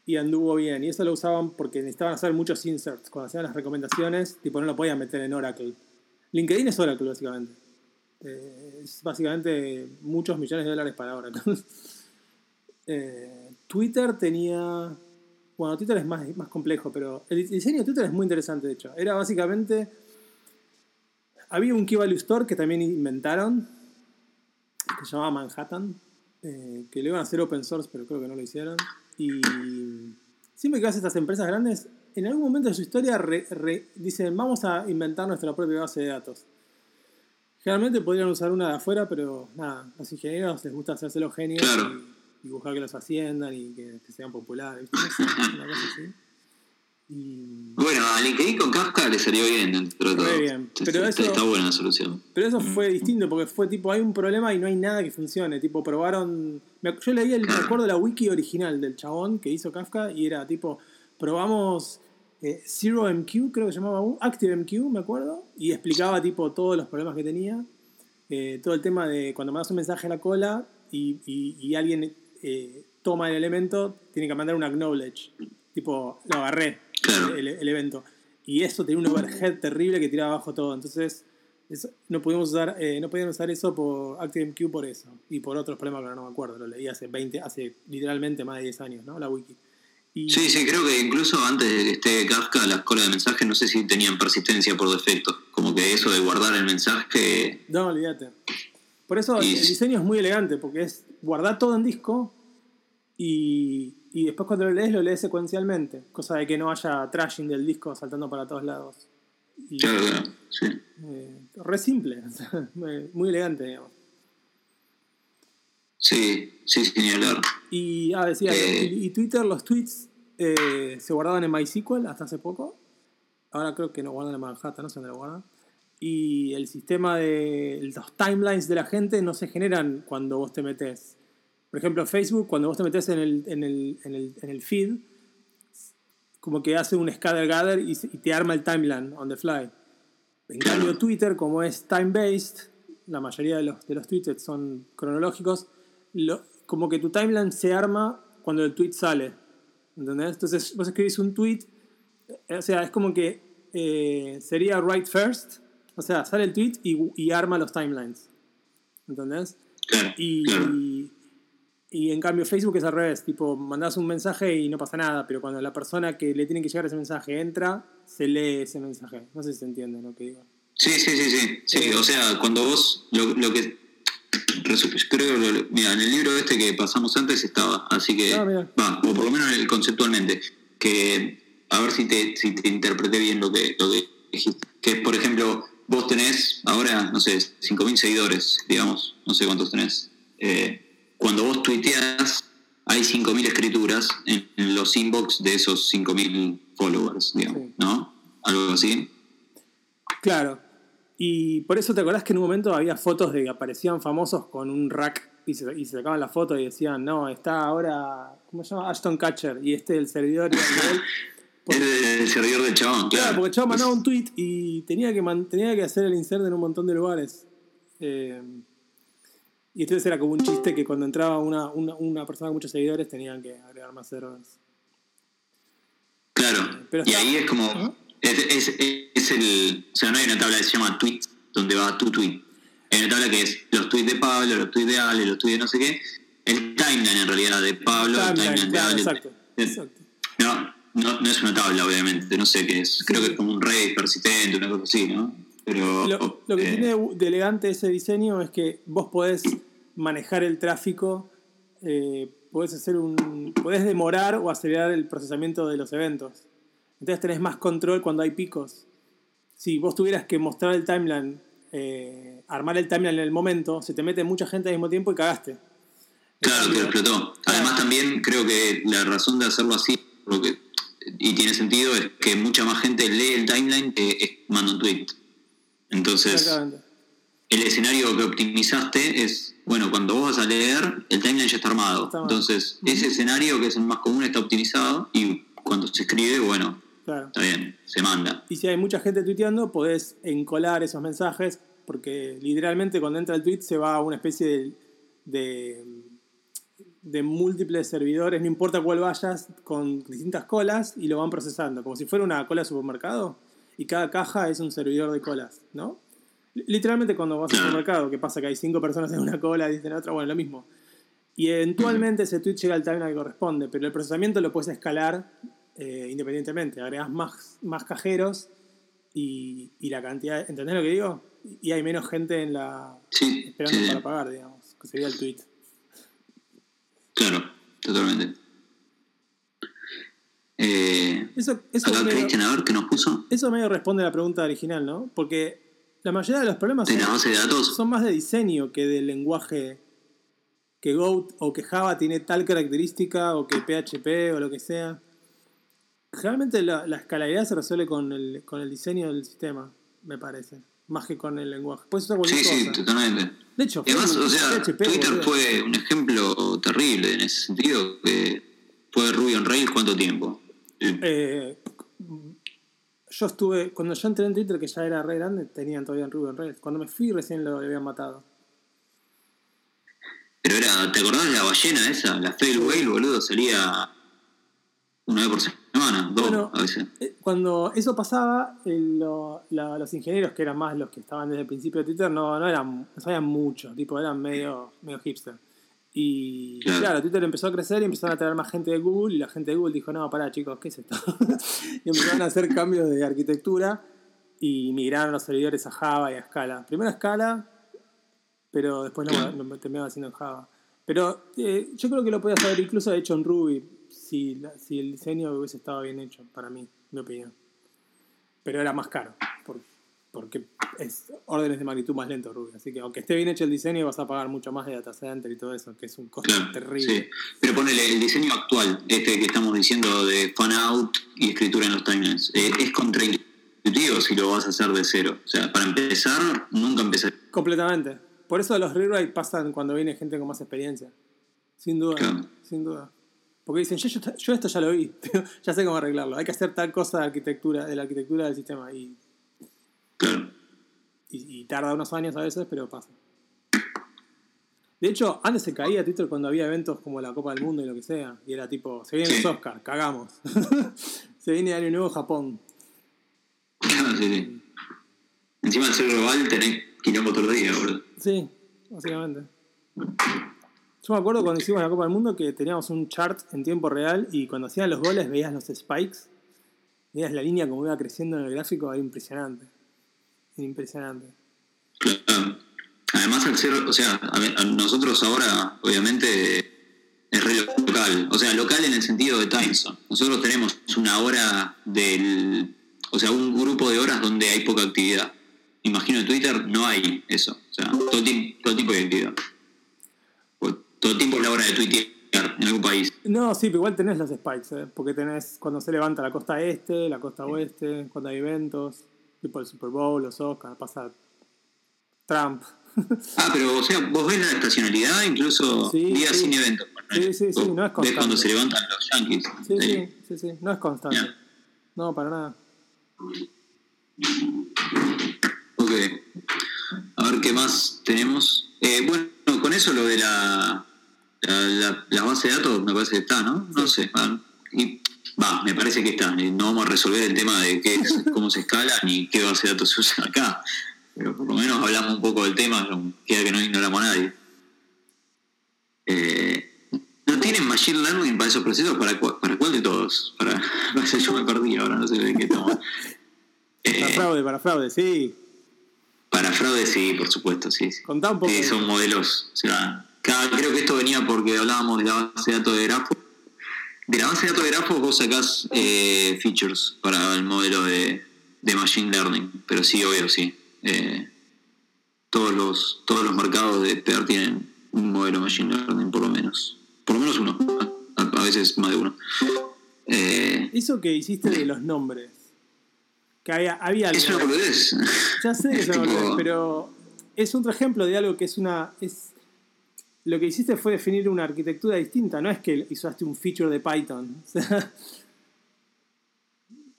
y anduvo bien. Y eso lo usaban porque necesitaban hacer muchos inserts. Cuando hacían las recomendaciones, tipo no lo podían meter en Oracle. LinkedIn es Oracle, básicamente. Eh, es básicamente muchos millones de dólares para Oracle. Eh, Twitter tenía. Bueno, Twitter es más, más complejo, pero el diseño de Twitter es muy interesante, de hecho. Era básicamente. Había un Key Value Store que también inventaron, que se llamaba Manhattan, eh, que lo iban a hacer open source, pero creo que no lo hicieron. Y siempre que a estas empresas grandes, en algún momento de su historia dicen, vamos a inventar nuestra propia base de datos. Generalmente podrían usar una de afuera, pero nada, los ingenieros les gusta hacerse los genios Claro. y, y buscar que los asciendan y que, que sean populares. una cosa así. Y- Bueno, a LinkedIn con Kafka le salió bien dentro de todo. bien. Está- Pero está, eso- está buena la solución. Pero eso fue distinto porque fue tipo, hay un problema y no hay nada que funcione. Tipo, probaron. Yo leí el me acuerdo de la wiki original del chabón que hizo Kafka y era tipo, probamos eh, Zero MQ, creo que se llamaba un Active MQ, me acuerdo, y explicaba tipo todos los problemas que tenía. Eh, todo el tema de cuando mandas un mensaje a la cola y, alguien eh, toma el elemento, tiene que mandar un acknowledge. Tipo, lo agarré, el, evento. Y eso tenía un overhead terrible que tiraba abajo todo. Entonces, no pudimos usar, eh, no podían usar eso por ActiveMQ por eso. Y por otros problemas que no me acuerdo. Lo leí hace 20, hace literalmente más de 10 años, ¿no? La wiki. Y, Sí, sí, creo que incluso antes de que esté Kafka, las colas de mensajes no sé si tenían persistencia por defecto. Como que eso de guardar el mensaje. No, olvídate. Por eso Y- el diseño es muy elegante, porque es guardar todo en disco y, y después cuando lo lees, lo lees secuencialmente. Cosa de que no haya trashing del disco saltando para todos lados. Y, Claro, claro. Sí. eh, re simple, muy elegante, digamos. Sí, sí, sin hablar. Y, ah, decía, Eh. y, y Twitter, los tweets eh, se guardaban en MySQL hasta hace poco. Ahora creo que no guardan en Manhattan, no sé dónde lo guardan. Y el sistema de los timelines de la gente no se generan cuando vos te metes. Por ejemplo, Facebook, cuando vos te metes en el, en el, en el, en el feed, como que hace un scatter gather y, y te arma el timeline on the fly. En cambio, Twitter, como es time-based, la mayoría de los, de los tweets son cronológicos, lo- como que tu timeline se arma cuando el tweet sale. ¿Entendés? Entonces vos escribís un tweet, eh, o sea, es como que eh, sería write first, o sea, sale el tweet y, y arma los timelines. ¿Entendés? Y, y en cambio Facebook es al revés, tipo, mandás un mensaje y no pasa nada, pero cuando la persona que le tiene que llegar ese mensaje entra, se lee ese mensaje. No sé si se entiende lo que digo. Sí, sí, sí, sí. sí o sea, cuando vos lo, lo que creo mira, en el libro este que pasamos antes estaba, así que Ah, va, o por lo menos conceptualmente, que a ver si te, si te interpreté bien lo que, lo que dijiste. Que es, por ejemplo, vos tenés ahora, no sé, 5.000 seguidores, digamos, no sé cuántos tenés. Eh, cuando vos tuiteas, hay 5.000 escrituras en, en los inbox de esos 5.000 followers, digamos, Sí. ¿no? Algo así. Claro. Y por eso te acordás que en un momento había fotos de que aparecían famosos con un rack y se, y se sacaban la foto y decían, no, está ahora, ¿cómo se llama? Ashton Catcher y este es el servidor y el de él. Es el servidor del chabón, claro. Claro, porque el chavo mandaba un tweet y tenía que, man- tenía que hacer el insert en un montón de lugares. Eh, y entonces era como un chiste que cuando entraba una, una, una persona con muchos seguidores tenían que agregar más servers. Claro. Pero y está- ahí es como. Ajá. Es, es- es el. O sea, no hay una tabla que se llama tweets, donde va tu tweet. Hay una tabla que es los tweets de Pablo, los tweets de Ale, los tweets de no sé qué. El timeline en realidad de Pablo, el Timeline, timeline de Ale. exacto, Eh, exacto. No, no, no es una tabla, obviamente. No sé qué es. Creo que es como un rey persistente, una cosa así, ¿no? Pero. Lo, lo que eh, tiene de elegante ese diseño es que vos podés manejar el tráfico, eh, podés hacer un. podés demorar o acelerar el procesamiento de los eventos. Entonces tenés más control cuando hay picos. Si vos tuvieras que mostrar el timeline, eh, armar el timeline en el momento, se te mete mucha gente al mismo tiempo y cagaste. Claro, que explotó. Además también creo que la razón de hacerlo así, lo que, y tiene sentido, es que mucha más gente lee el timeline que manda un tweet. Entonces, el escenario que optimizaste es, bueno, cuando vos vas a leer, el timeline ya está armado. Está armado. Entonces, ese escenario que es el más común está optimizado y cuando se escribe, bueno, Claro. está bien, se manda. Y si hay mucha gente tuiteando, podés encolar esos mensajes, porque literalmente cuando entra el tweet se va a una especie de, de, de múltiples servidores, no importa cuál vayas, con distintas colas y lo van procesando, como si fuera una cola de supermercado y cada caja es un servidor de colas, ¿no? Literalmente cuando vas al supermercado, que pasa que hay cinco personas en una cola y en otra, bueno, lo mismo. Y eventualmente ese tweet llega al timeline que corresponde, pero el procesamiento lo puedes escalar eh, independientemente. Agregas más, más cajeros y, y, la cantidad. ¿Entendés lo que digo? Y hay menos gente en la esperando para pagar, digamos, que sería el tweet. Claro, totalmente. Eh, eso, eso acá medio, qué nos puso. Eso medio responde a la pregunta original, ¿no? Porque la mayoría de los problemas son, de datos? son más de diseño que del lenguaje que Go o que Java tiene tal característica o que PHP o lo que sea. Realmente la, la escalabilidad se resuelve con el, con el diseño del sistema, me parece. Más que con el lenguaje. Puedes usar sí, cosa. sí, totalmente. De hecho, además, o sea, PHP, Twitter boludo. fue un ejemplo terrible en ese sentido. Que fue Ruby on Rails cuánto tiempo. Eh, yo estuve, cuando yo entré en Twitter, que ya era re grande, tenían todavía en Ruby on Rails. Cuando me fui recién lo habían matado. Pero era, ¿te acordás de la ballena esa? La Fail Whale, boludo, salía una vez por semana, dos bueno, a veces. Eh, cuando eso pasaba, el, lo, la, los ingenieros, que eran más los que estaban desde el principio de Twitter, no, no eran, no sabían mucho, tipo, eran medio, medio hipster. Y claro. claro. Twitter empezó a crecer y empezaron a traer más gente de Google y la gente de Google dijo, no, pará chicos, ¿qué es esto? y empezaron a hacer cambios de arquitectura y migraron los servidores a Java y a Scala. Primero a Scala, pero después lo, lo terminaba haciendo en Java. Pero eh, yo creo que lo podías haber incluso hecho en Ruby si, la, si el diseño hubiese estado bien hecho, para mí, mi opinión. Pero era más caro, por, porque es órdenes de magnitud más lento Ruby. Así que aunque esté bien hecho el diseño, vas a pagar mucho más de data center y todo eso, que es un costo claro, terrible. Sí. Pero ponele el diseño actual, este que estamos diciendo de fan out y escritura en los timelines, eh, es contraintuitivo si lo vas a hacer de cero. O sea, para empezar, nunca empecé. Completamente. Por eso los rewrites pasan cuando viene gente con más experiencia. Sin duda, claro. sin duda. Porque dicen, yo, yo, yo, esto ya lo vi, ya sé cómo arreglarlo. Hay que hacer tal cosa de arquitectura, de la arquitectura del sistema. Y, claro. y, y tarda unos años a veces, pero pasa. De hecho, antes se caía Twitter cuando había eventos como la Copa del Mundo y lo que sea. Y era tipo, se vienen sí. los Oscars, cagamos. se viene Año Nuevo Japón. Claro, sí, sí. Encima de ser global tenés quilombo todo el día, boludo. Sí, básicamente. Yo me acuerdo cuando hicimos la Copa del Mundo que teníamos un chart en tiempo real y cuando hacían los goles veías los spikes, veías la línea como iba creciendo en el gráfico, era impresionante. Impresionante. Claro. Además, al ser, o sea, nosotros ahora, obviamente, es re local. O sea, local en el sentido de time zone. Nosotros tenemos una hora del. O sea, un grupo de horas donde hay poca actividad. Imagino en Twitter no hay eso. O sea, todo tipo de actividad. Todo el tiempo es la hora de tuitear en algún país. No, sí, pero igual tenés los spikes, ¿eh? porque tenés cuando se levanta la costa este, la costa oeste, cuando hay eventos, tipo el Super Bowl, los Oscars, pasa Trump. ah, pero o sea, vos ves la estacionalidad incluso sí, días sí. sin eventos. Sí, sí, sí, no es constante. Ves cuando se levantan los Yankees. Sí, sí, sí, sí, no es constante. Yeah. No, para nada. Ok. A ver qué más tenemos. Eh, bueno, con eso lo de la, la, la, la, base de datos me parece que está, ¿no? No sé. Va, y, va, me parece que está. No vamos a resolver el tema de qué es, cómo se escala ni qué base de datos se usa acá. Pero por lo menos hablamos un poco del tema, queda que no ignoramos a nadie. Eh, ¿No tienen Machine Learning para esos procesos? ¿Para, cu para cuál de todos? Para, para yo me perdí ahora, no sé de qué estamos. Eh, para fraude, para fraude, sí. Para fraude, sí, por supuesto, sí. sí. Contá un poco. Son modelos. O sea, creo que esto venía porque hablábamos de la base de datos de grafos. De la base de datos de grafos vos sacás eh, features para el modelo de, de, Machine Learning. Pero sí, obvio, sí. Eh, todos, los, todos los mercados de PEAR tienen un modelo Machine Learning, por lo menos. Por lo menos uno. A, a veces más de uno. Eh, Eso que hiciste de los nombres que había, había algo. Es una boludez. Ya sé que es una boludez, pero es otro ejemplo de algo que es una. Es, lo que hiciste fue definir una arquitectura distinta, no es que usaste un feature de Python.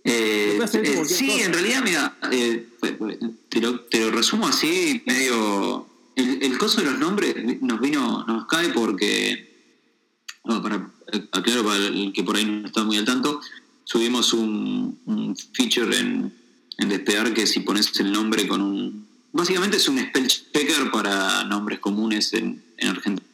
eh, eh, sí, cosa. en realidad, mira, eh, te, lo, te, lo, resumo así, medio el, el coso de los nombres nos vino, nos cae porque, bueno, para aclaro para el que por ahí no está muy al tanto, subimos un, un feature en, en Despegar que si pones el nombre con un... Básicamente es un spell checker para nombres comunes en, en Argentina.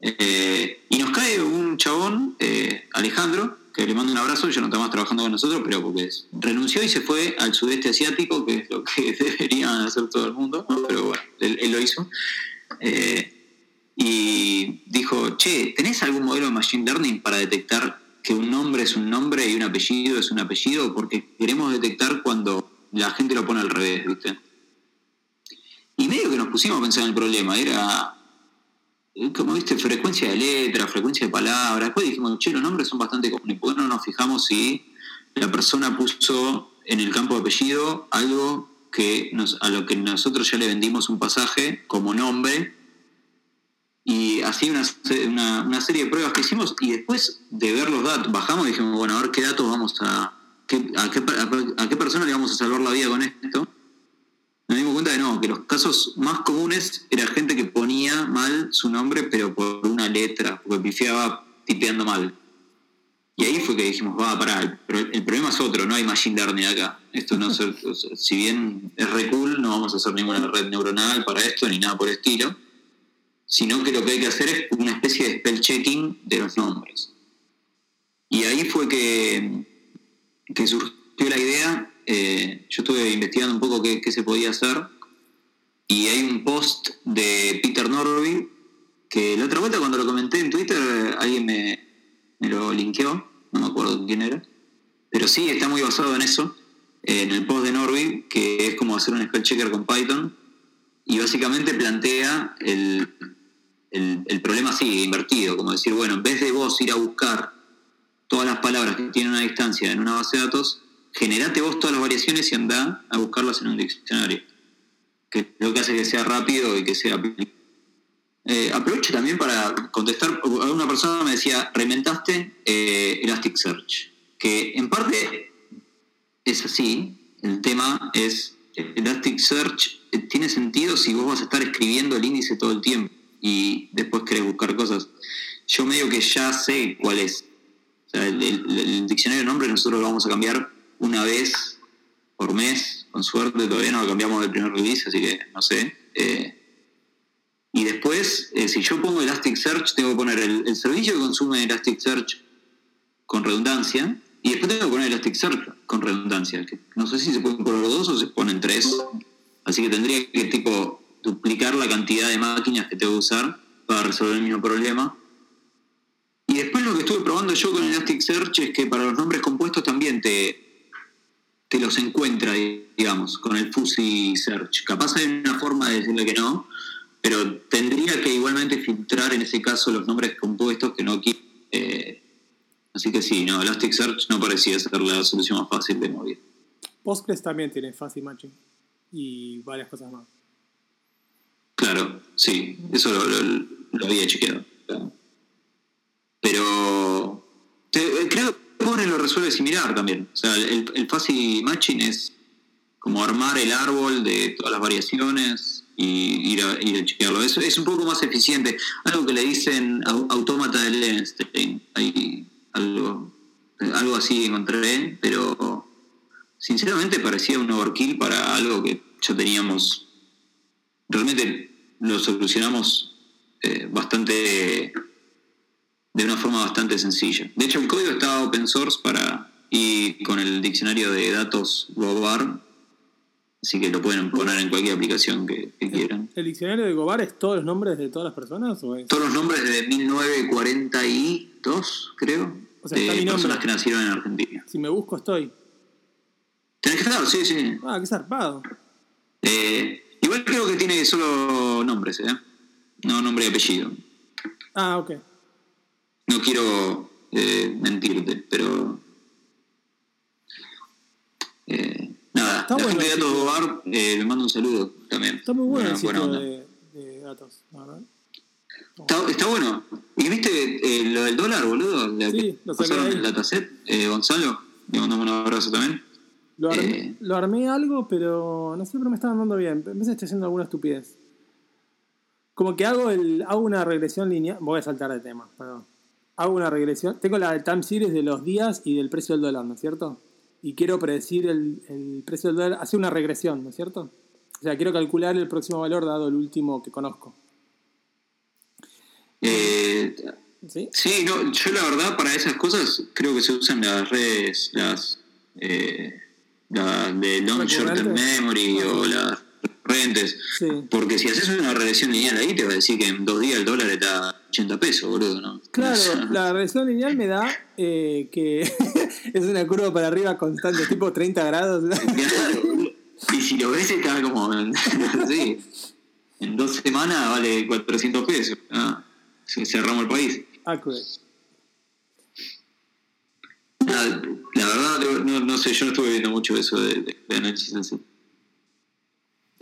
Eh, y nos cae un chabón, eh, Alejandro, que le mando un abrazo, ya no está más trabajando con nosotros, pero porque renunció y se fue al sudeste asiático, que es lo que debería hacer todo el mundo, pero bueno, él, lo hizo. Eh, y dijo, che, ¿tenés algún modelo de Machine Learning para detectar que un nombre es un nombre y un apellido es un apellido? Porque queremos detectar cuando la gente lo pone al revés, ¿viste? Y medio que nos pusimos a pensar en el problema, era como viste, frecuencia de letra, frecuencia de palabras. Después dijimos, che, los nombres son bastante comunes. ¿Por qué no nos fijamos si la persona puso en el campo de apellido algo que a lo que nosotros ya le vendimos un pasaje como nombre? Y así una, una, serie de pruebas que hicimos y después de ver los datos, bajamos y dijimos, bueno, a ver qué datos vamos a... a, qué, a- a qué persona le vamos a salvar la vida con esto? Nos dimos cuenta de no, que los casos más comunes era gente que ponía mal su nombre, pero por una letra, porque pifiaba tipeando mal. Y ahí fue que dijimos, va, pará, pero el problema es otro, no hay machine learning acá. Esto no sea, si bien es re cool, no vamos a hacer ninguna red neuronal para esto ni nada por el estilo, sino que lo que hay que hacer es una especie de spell checking de los nombres. Y ahí fue que surgió la idea, eh, yo estuve investigando un poco qué, se podía hacer, y hay un post de Peter Norby, que la otra vuelta cuando lo comenté en Twitter, alguien me, me lo linkeó, no me acuerdo quién era, pero sí, está muy basado en eso, en el post de Norby, que es como hacer un spell checker con Python, y básicamente plantea el, el, el problema así, invertido, como decir, bueno, en vez de vos ir a buscar todas las palabras que tienen una distancia en una base de datos, generate vos todas las variaciones y anda a buscarlas en un diccionario. Que lo que hace que sea rápido y que sea. Eh, aprovecho también para contestar, una persona me decía, reinventaste eh, Elasticsearch, que en parte es así, el tema es, Elasticsearch tiene sentido si vos vas a estar escribiendo el índice todo el tiempo y después querés buscar cosas. Yo medio que ya sé cuál es. O sea, el, el- diccionario de nombres nosotros lo vamos a cambiar una vez por mes, con suerte, todavía no cambiamos del primer release, así que no sé. Eh, y después, eh, si yo pongo Elasticsearch, tengo que poner el, servicio que consume Elasticsearch con redundancia, y después tengo que poner Elasticsearch con redundancia. no sé si se pueden poner dos o se ponen tres. Así que tendría que tipo duplicar la cantidad de máquinas que tengo que usar para resolver el mismo problema. Y después lo que estuve probando yo con Elasticsearch es que para los nombres compuestos también te, te los encuentra, digamos, con el Fuzzy Search. Capaz hay una forma de decirle que no, pero tendría que igualmente filtrar en ese caso los nombres compuestos que no quiero. Eh, así que sí, no, Elasticsearch no parecía ser la solución más fácil de mover. Postgres también tiene fuzzy matching y varias cosas más. Claro, sí, eso lo, lo- lo había chequeado. Pero te- creo que Pobre lo resuelve similar también. O sea, el, el fuzzy matching es como armar el árbol de todas las variaciones y ir a, chequearlo. Eso es un poco más eficiente. Algo que le dicen au- autómata de Lenstein. Algo, algo así encontré, pero sinceramente parecía un overkill para algo que ya teníamos. Realmente lo solucionamos eh, bastante de una forma bastante sencilla. De hecho, el código está open source para y con el diccionario de datos Gobar, así que lo pueden poner en cualquier aplicación que, que quieran. ¿El diccionario de Gobar es todos los nombres de todas las personas? ¿O es? Todos los nombres de 1942, creo, O sea, de personas que nacieron en Argentina. Si me busco, estoy. Tenés que estar, sí, sí. Ah, qué zarpado. Eh, igual creo que tiene solo nombres, ¿eh? No nombre y apellido. Ah, ok. No quiero eh, mentirte, pero. eh, nada, Está la bueno gente de sitio. Gobar eh, me manda un saludo también. Está muy bueno el sitio de, de datos, la verdad. Está, está bueno. ¿Y viste eh, lo del dólar, boludo? La Sí, lo pasaron ahí. el dataset. Eh, Gonzalo, le mandamos un abrazo también. Lo armé, Eh. lo armé algo, pero no sé, pero me estaba andando bien. Empecé estoy haciendo alguna estupidez. como que hago, el, hago una regresión lineal. Voy a saltar de tema, perdón. Hago una regresión. Tengo la time series de los días y del precio del dólar, ¿no es cierto? Y quiero predecir el, el precio del dólar. Hace una regresión, ¿no es cierto? O sea, quiero calcular el próximo valor dado el último que conozco. Eh, ¿Sí? sí, no, yo la verdad para esas cosas creo que se usan las redes, las eh, la de long short term memory o las. Sí. Porque si haces una regresión lineal ahí, te va a decir que en dos días el dólar está 80 pesos, boludo, ¿no? Claro, la regresión lineal me da eh, que es una curva para arriba constante, tipo 30 grados. Claro. Y si lo ves, está como. en- sí. En dos semanas vale 400 pesos. Ah, se- cerramos el país. Accurate. Nada, la verdad, no, no- sé, yo no estuve viendo mucho eso de, de- de análisis en sí.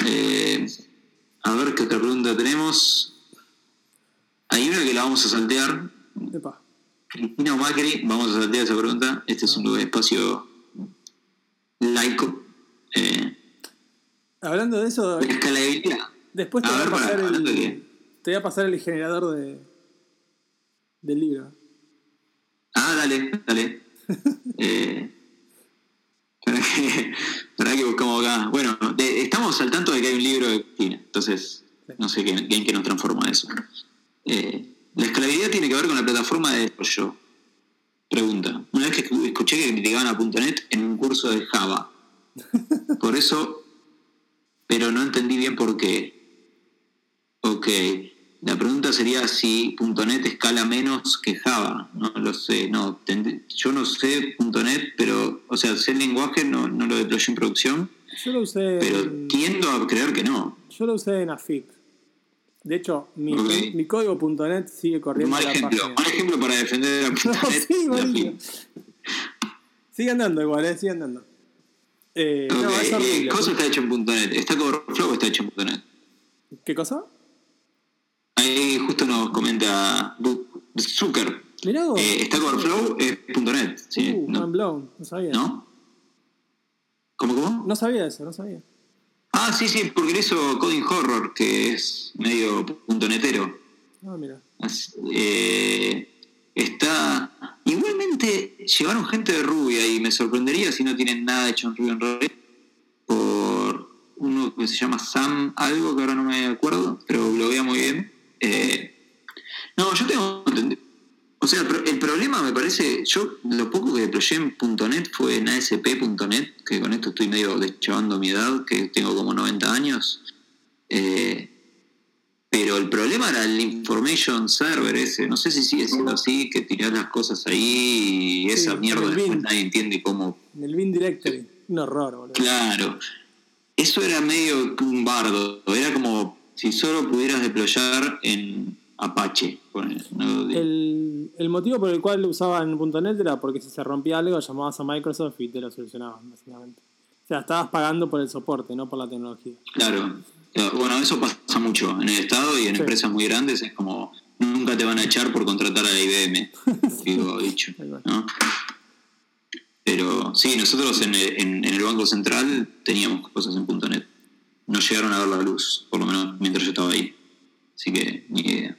Eh, a ver qué otra pregunta tenemos. Hay una que la vamos a saltear. Epa. Cristina o Macri, vamos a saltear esa pregunta. Este es un espacio laico. Eh, Hablando de eso, la escalabilidad. después te A voy a pasar para, de el, qué. te voy a pasar el generador de del libro. Ah, dale, dale. eh, para que, para que buscamos acá. Bueno, de- estamos al tanto de que hay un libro de Cristina, entonces no sé qué, en qué nos transforma eso. Eh, la escalabilidad tiene que ver con la plataforma de desarrollo. Pregunta. Una vez que escu- escuché que criticaban a .NET en un curso de Java. Por eso, pero no entendí bien por qué. Ok. La pregunta sería si .NET escala menos que Java. No lo sé. No, yo no sé .NET, pero, o sea, sé el lenguaje, no, no lo deployé en producción, Yo lo usé pero en, tiendo a creer que no. yo lo usé en AFIP. De hecho, mi, Ok. mi código.net sigue corriendo Mal ejemplo, mal ejemplo para defender a No, sí. Sigue andando igual, eh, sigue andando. Eh, no, Ok, es eh, horrible. cosa está hecho en .NET. ¿Está Overflow o está hecho en .NET? ¿Qué cosa? Ahí justo nos comenta Zucker. Mirá vos. Eh, Stack Overflow es .NET, sí, Uh, ¿no? blown, no sabía. ¿No? ¿Cómo, cómo? No sabía eso, no sabía. Ah, sí, sí, porque le hizo Coding Horror, que es medio .netero. Ah, mira. Eh, está... Igualmente llevaron gente de Ruby y me sorprendería si no tienen nada hecho en Ruby on Rails por uno que se llama Sam algo, que ahora no me acuerdo, pero lo veía muy bien. Eh, no, yo tengo entendido. O sea, el, pro- el problema me parece, yo lo poco que deployé en .NET fue en ASP.NET, que con esto estoy medio deschavando mi edad, que tengo como 90 años. Eh, pero el problema era el information server ese, no sé si sigue siendo así, que tirás las cosas ahí y esa Sí, mierda después bin. nadie entiende cómo En el bin directory. Un horror, boludo. Claro. Eso era medio un bardo. Era como si solo pudieras deployar en Apache. ¿no? El, el motivo por el cual lo usaban .NET era porque si se rompía algo llamabas a Microsoft y te lo solucionaban, básicamente. O sea, estabas pagando por el soporte, no por la tecnología. Claro. Bueno, eso pasa mucho. En el Estado y en Sí. empresas muy grandes es como nunca te van a echar por contratar a la IBM. digo, dicho. Pero sí, nosotros en el, en- en el Banco Central teníamos cosas en .NET. No llegaron a ver la luz, por lo menos mientras yo estaba ahí. Así que ni idea.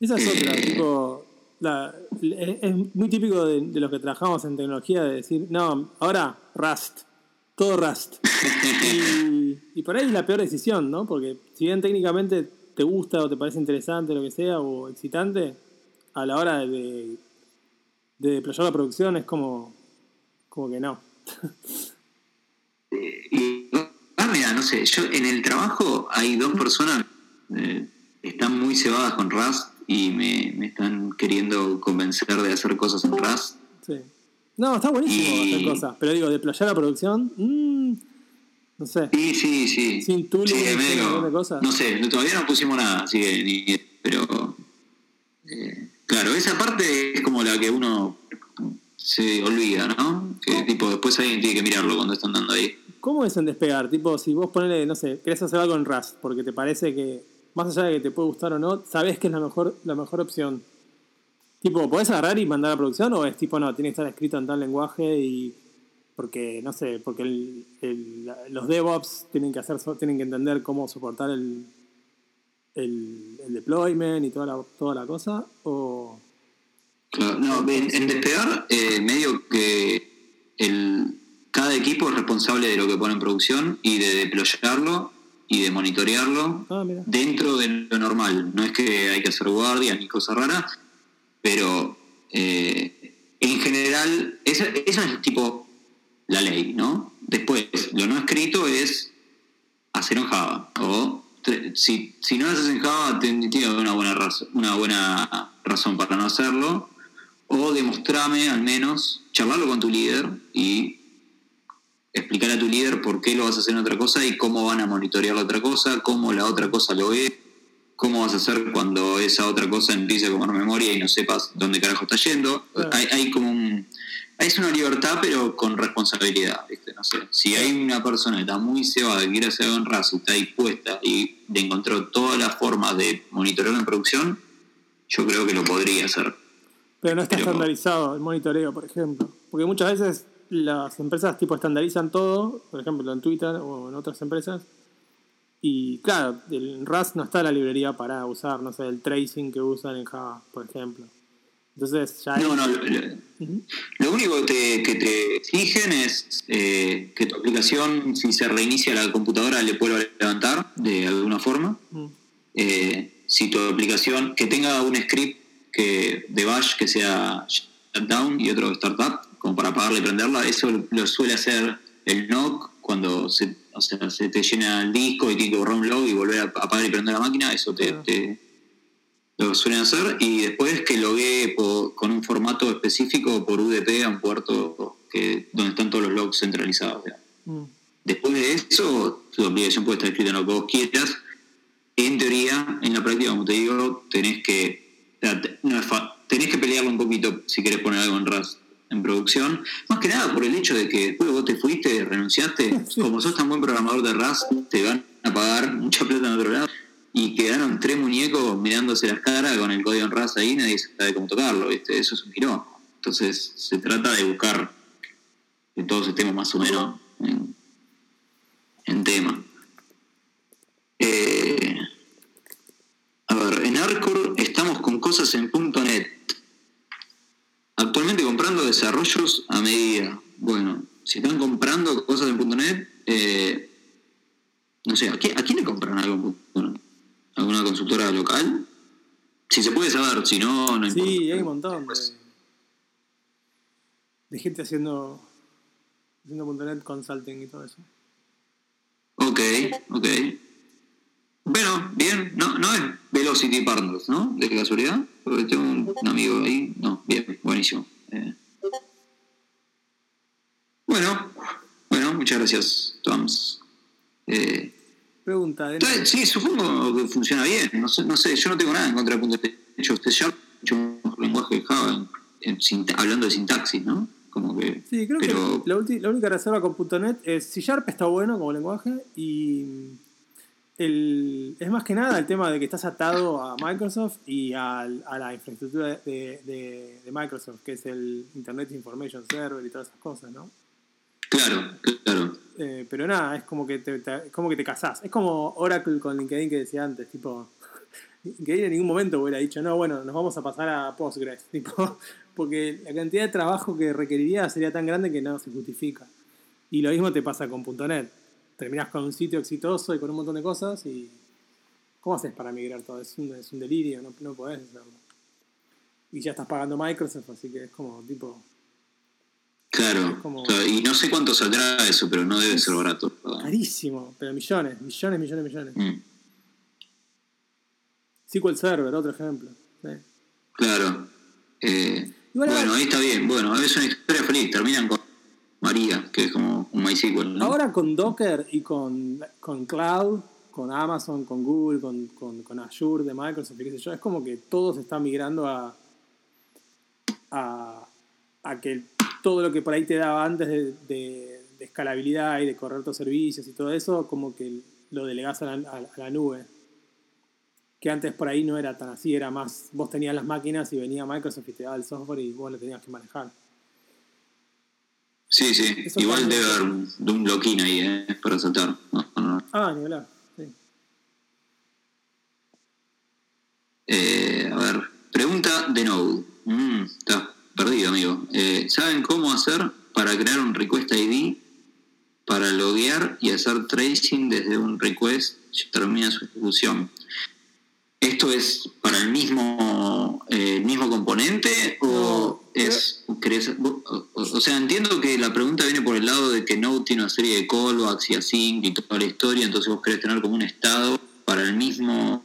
Esa es otra, Eh. tipo, es muy típico de, de los que trabajamos en tecnología de decir, no, ahora Rust, todo Rust. y, y por ahí es la peor decisión, ¿no? Porque si bien técnicamente te gusta o te parece interesante, lo que sea, o excitante, a la hora de, de deployar la producción es como, como que no. Y, ah, mira, no sé, yo en el trabajo hay dos personas eh, están muy cebadas con Rust y me, me están queriendo convencer de hacer cosas en Rust. Sí. No, está buenísimo Y- hacer cosas, pero digo, deployar la producción, mm, no sé. Sí, sí, sí. Sin tooling, Sí, de cosas. No sé, todavía no pusimos nada, así que ni- pero eh, claro, esa parte es como la que uno se olvida, ¿no? Que tipo después alguien tiene que mirarlo cuando están dando ahí. ¿Cómo es en despegar? Tipo, si vos ponele, no sé, querés hacer algo en Rust, porque te parece que, más allá de que te puede gustar o no, sabés que es la mejor, la mejor opción. Tipo, ¿podés agarrar y mandar a producción o es tipo, no, tiene que estar escrito en tal lenguaje y, porque no sé, porque los DevOps tienen que hacer, tienen que entender cómo soportar el, el, el deployment y toda la, toda la cosa, o no, en, en despegar, eh, medio que el, cada equipo es responsable de lo que pone en producción y de deployarlo y de monitorearlo ah, dentro de lo normal. No es que hay que hacer guardias ni cosas raras, pero eh, en general, esa, esa es tipo la ley, ¿no? Después, lo no escrito es hacer en Java. O si, si no lo haces en Java, ten- tiene una buena, razón, una buena razón para no hacerlo. O demostrame al menos, charlarlo con tu líder y explicar a tu líder por qué lo vas a hacer en otra cosa y cómo van a monitorear la otra cosa, cómo la otra cosa lo ve, cómo vas a hacer cuando esa otra cosa empiece a comer memoria y no sepas dónde carajo está yendo. Claro. Hay, hay como un... Es una libertad, pero con responsabilidad, ¿viste? No sé. Si hay una persona que está muy cebada, que quiere hacer algo en RAS y está dispuesta y le encontró todas las formas de monitorearlo en producción, yo creo que lo podría hacer. pero no está pero- estandarizado el monitoreo, por ejemplo, porque muchas veces las empresas tipo estandarizan todo, por ejemplo en Twitter o en otras empresas, y claro, en Rust no está la librería para usar, no sé, el tracing que usan en Java, por ejemplo. Entonces ya No, ahí- no, lo, único que te, que te exigen es eh, que tu aplicación, si se reinicia la computadora, le pueda levantar de alguna forma. Mm. Eh, si tu aplicación, que tenga un script que, de bash que sea shutdown y otro startup, como para apagarla y prenderla, eso lo suele hacer el NOC cuando se, o sea, se te llena el disco y tiene que borrar un log y volver a apagar y prender la máquina, eso te, te- lo suelen hacer y después que loguee po- con un formato específico por UDP a un puerto que, donde están todos los logs centralizados. Mm. Después de eso, tu aplicación puede estar escrita en lo que vos quieras. En teoría, en la práctica, como te digo, tenés que, tenés que pelearlo un poquito si querés poner algo en Rust en producción. Más que nada por el hecho de que después vos te fuiste, renunciaste, como sos tan buen programador de Rust, te van a pagar mucha plata en otro lado. Y quedaron tres muñecos mirándose las caras con el código en Rust ahí, nadie sabe cómo tocarlo, ¿viste? Eso es un. Entonces, se trata de buscar que todos estemos más o menos en, en tema. Eh, a ver, en Arcor estamos con cosas en .NET. Actualmente comprando desarrollos a medida. Bueno, si están comprando cosas en .NET, eh, no sé, ¿a quién, ¿a quién le compran algo en? ¿Alguna consultora local? Si se puede saber, si no, no importa. Sí, hay un montón de, de gente haciendo, haciendo .NET Consulting y todo eso. Ok, ok. Bueno, bien, no, no es Velocity Partners, ¿no? De casualidad, porque tengo un, un amigo ahí. No, bien, buenísimo. Eh, Bueno, bueno, muchas gracias, Toms. Eh, Pregunta, de entonces, sí, supongo que funciona bien. No sé, no sé, yo no tengo nada en contra de punto de hecho, usted ya ha hecho un lenguaje de Java en- en sinta- hablando de sintaxis, ¿no? Como que. Sí, creo pero, que la, ulti- la única reserva con .NET es C Sharp está bueno como lenguaje y el, es más que nada el tema de que estás atado a Microsoft y al- a, la infraestructura de, de- de Microsoft, que es el Internet Information Server y todas esas cosas, ¿no? Claro, claro. Eh, pero nada, es como que te, como que te casás. Es como Oracle con LinkedIn que decía antes, tipo, LinkedIn en ningún momento hubiera dicho, no, bueno, nos vamos a pasar a Postgres, tipo, porque la cantidad de trabajo que requeriría sería tan grande que no se justifica. Y lo mismo te pasa con .NET. Terminás con un sitio exitoso y con un montón de cosas y ¿cómo haces para migrar todo? Es un, es un delirio, no, no podés hacerlo. Y ya estás pagando Microsoft, así que es como tipo... Claro, como- y no sé cuánto saldrá eso, pero no debe ser barato. ¿verdad? Carísimo, pero millones, millones, millones, millones. Mm, SQL Server, otro ejemplo. claro. Eh, bueno, ahí está bien. Bueno, es una historia feliz. Terminan con María, que es como un MySQL. ¿no? Ahora con Docker y con, con Cloud, con Amazon, con Google, con, con, con Azure de Microsoft qué sé yo, es como que todo se está migrando a, a, a que todo lo que por ahí te daba antes de, de- de escalabilidad y de correr tus servicios y todo eso, como que lo delegás a la, a a la nube. Que antes por ahí no era tan así, era más, vos tenías las máquinas y venía Microsoft y te daba el software y vos lo tenías que manejar. Sí, sí. Eso Igual debe haber un, de un loquín ahí, ¿eh? Para saltar. No, no, no. Ah, ni hablar. Sí. Eh, a ver, pregunta de Node. Mm, estás perdido, amigo. Eh, ¿Saben cómo hacer para crear un request ID para loguear y hacer tracing desde un request que termina su ejecución? ¿Esto es para el mismo, eh, mismo componente o No, es... querés- o, sea, entiendo que la pregunta viene por el lado de que Node tiene una serie de callbacks y async y toda la historia, entonces vos querés tener como un estado para el mismo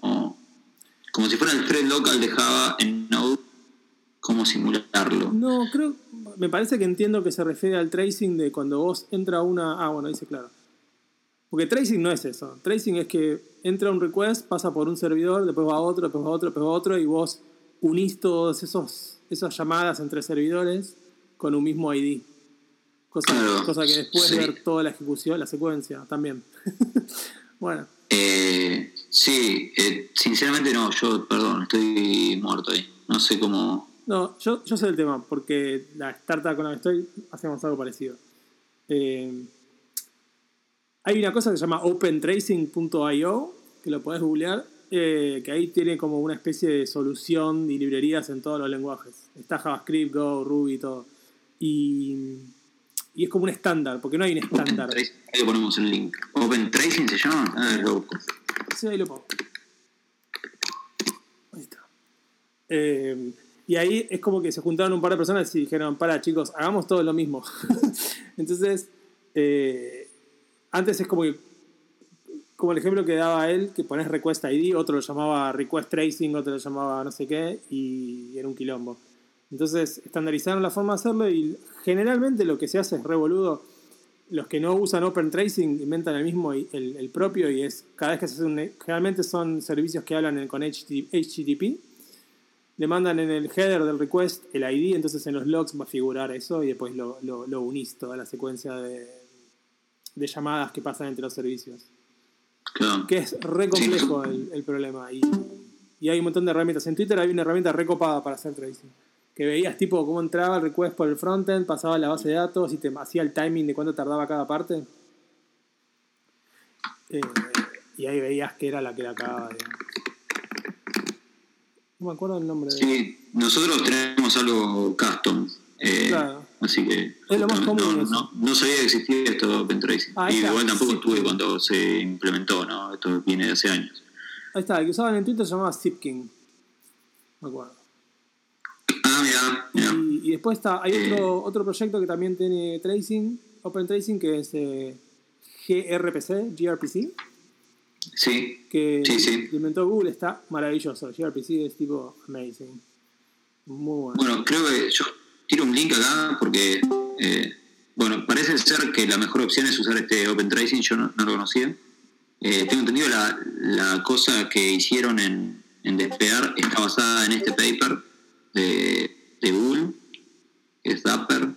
como si fuera el thread local de Java en Node, cómo simularlo. No, creo, me parece que entiendo que se refiere al tracing de cuando vos entra una, ah, bueno, dice claro. Porque tracing no es eso. Tracing es que entra un request, pasa por un servidor, después va a otro, después va a otro, después va a otro, y vos unís todas esos, esas llamadas entre servidores con un mismo ID. Cosa, Claro, cosa que después sí. ver toda la ejecución, la secuencia también. bueno, Eh, sí, eh, sinceramente no, yo, perdón, estoy muerto ahí. No sé cómo... No, yo, yo sé el tema, porque la startup con la que estoy hacemos algo parecido. Eh, hay una cosa que se llama opentracing.io, que lo podés googlear, eh, que ahí tiene como una especie de solución y librerías en todos los lenguajes. Está JavaScript, Go, Ruby, todo. Y, y es como un estándar, porque no hay un estándar. Ahí le ponemos el link. Open Tracing se llama. Ah, lo busco. Sí, ahí lo pongo. Ahí está. Eh, y ahí es como que se juntaron un par de personas y dijeron, para chicos, hagamos todo lo mismo. Entonces, eh, antes es como que, como el ejemplo que daba él, que pones request ID, otro lo llamaba request tracing, otro lo llamaba no sé qué, y era un quilombo. Entonces, estandarizaron la forma de hacerlo y generalmente lo que se hace es revoludo los que no usan Open Tracing inventan el mismo, el, el propio, y es cada vez que se hace un. Generalmente son servicios que hablan con HTTP. Le mandan en el header del request el ID, entonces en los logs va a figurar eso y después lo, lo, lo unís toda la secuencia de, de llamadas que pasan entre los servicios. Claro. Que es re complejo el, el problema. Y, y hay un montón de herramientas. En Twitter hay una herramienta recopada para hacer tracing. Que veías tipo cómo entraba el request por el frontend, pasaba la base de datos y te hacía el timing de cuánto tardaba cada parte. Eh, y ahí veías que era la que la acababa de. No me acuerdo el nombre de. Sí, nosotros tenemos algo custom. eh, Claro. Así que. Es lo más no, común No, no, no sabía que existía esto de Open Tracing. Ah, y está, igual tampoco sí. estuve cuando se implementó, ¿no? Esto viene de hace años. Ahí está, el que usaban en Twitter se llamaba Zipking. Me acuerdo. Ah, mira, mira. Y, y después está, hay Eh. otro, otro proyecto que también tiene tracing, Open Tracing, que es eh, gRPC, gRPC, Sí, que Sí, sí. inventó Google, está maravilloso. gRPC es tipo amazing. Muy bueno. Bueno, creo que yo tiro un link acá porque, eh, bueno, parece ser que la mejor opción es usar este Open Tracing, yo no, no lo conocía. Eh, tengo entendido la, la cosa que hicieron en, en Despegar está basada en este paper de, de Google, que es Dapper,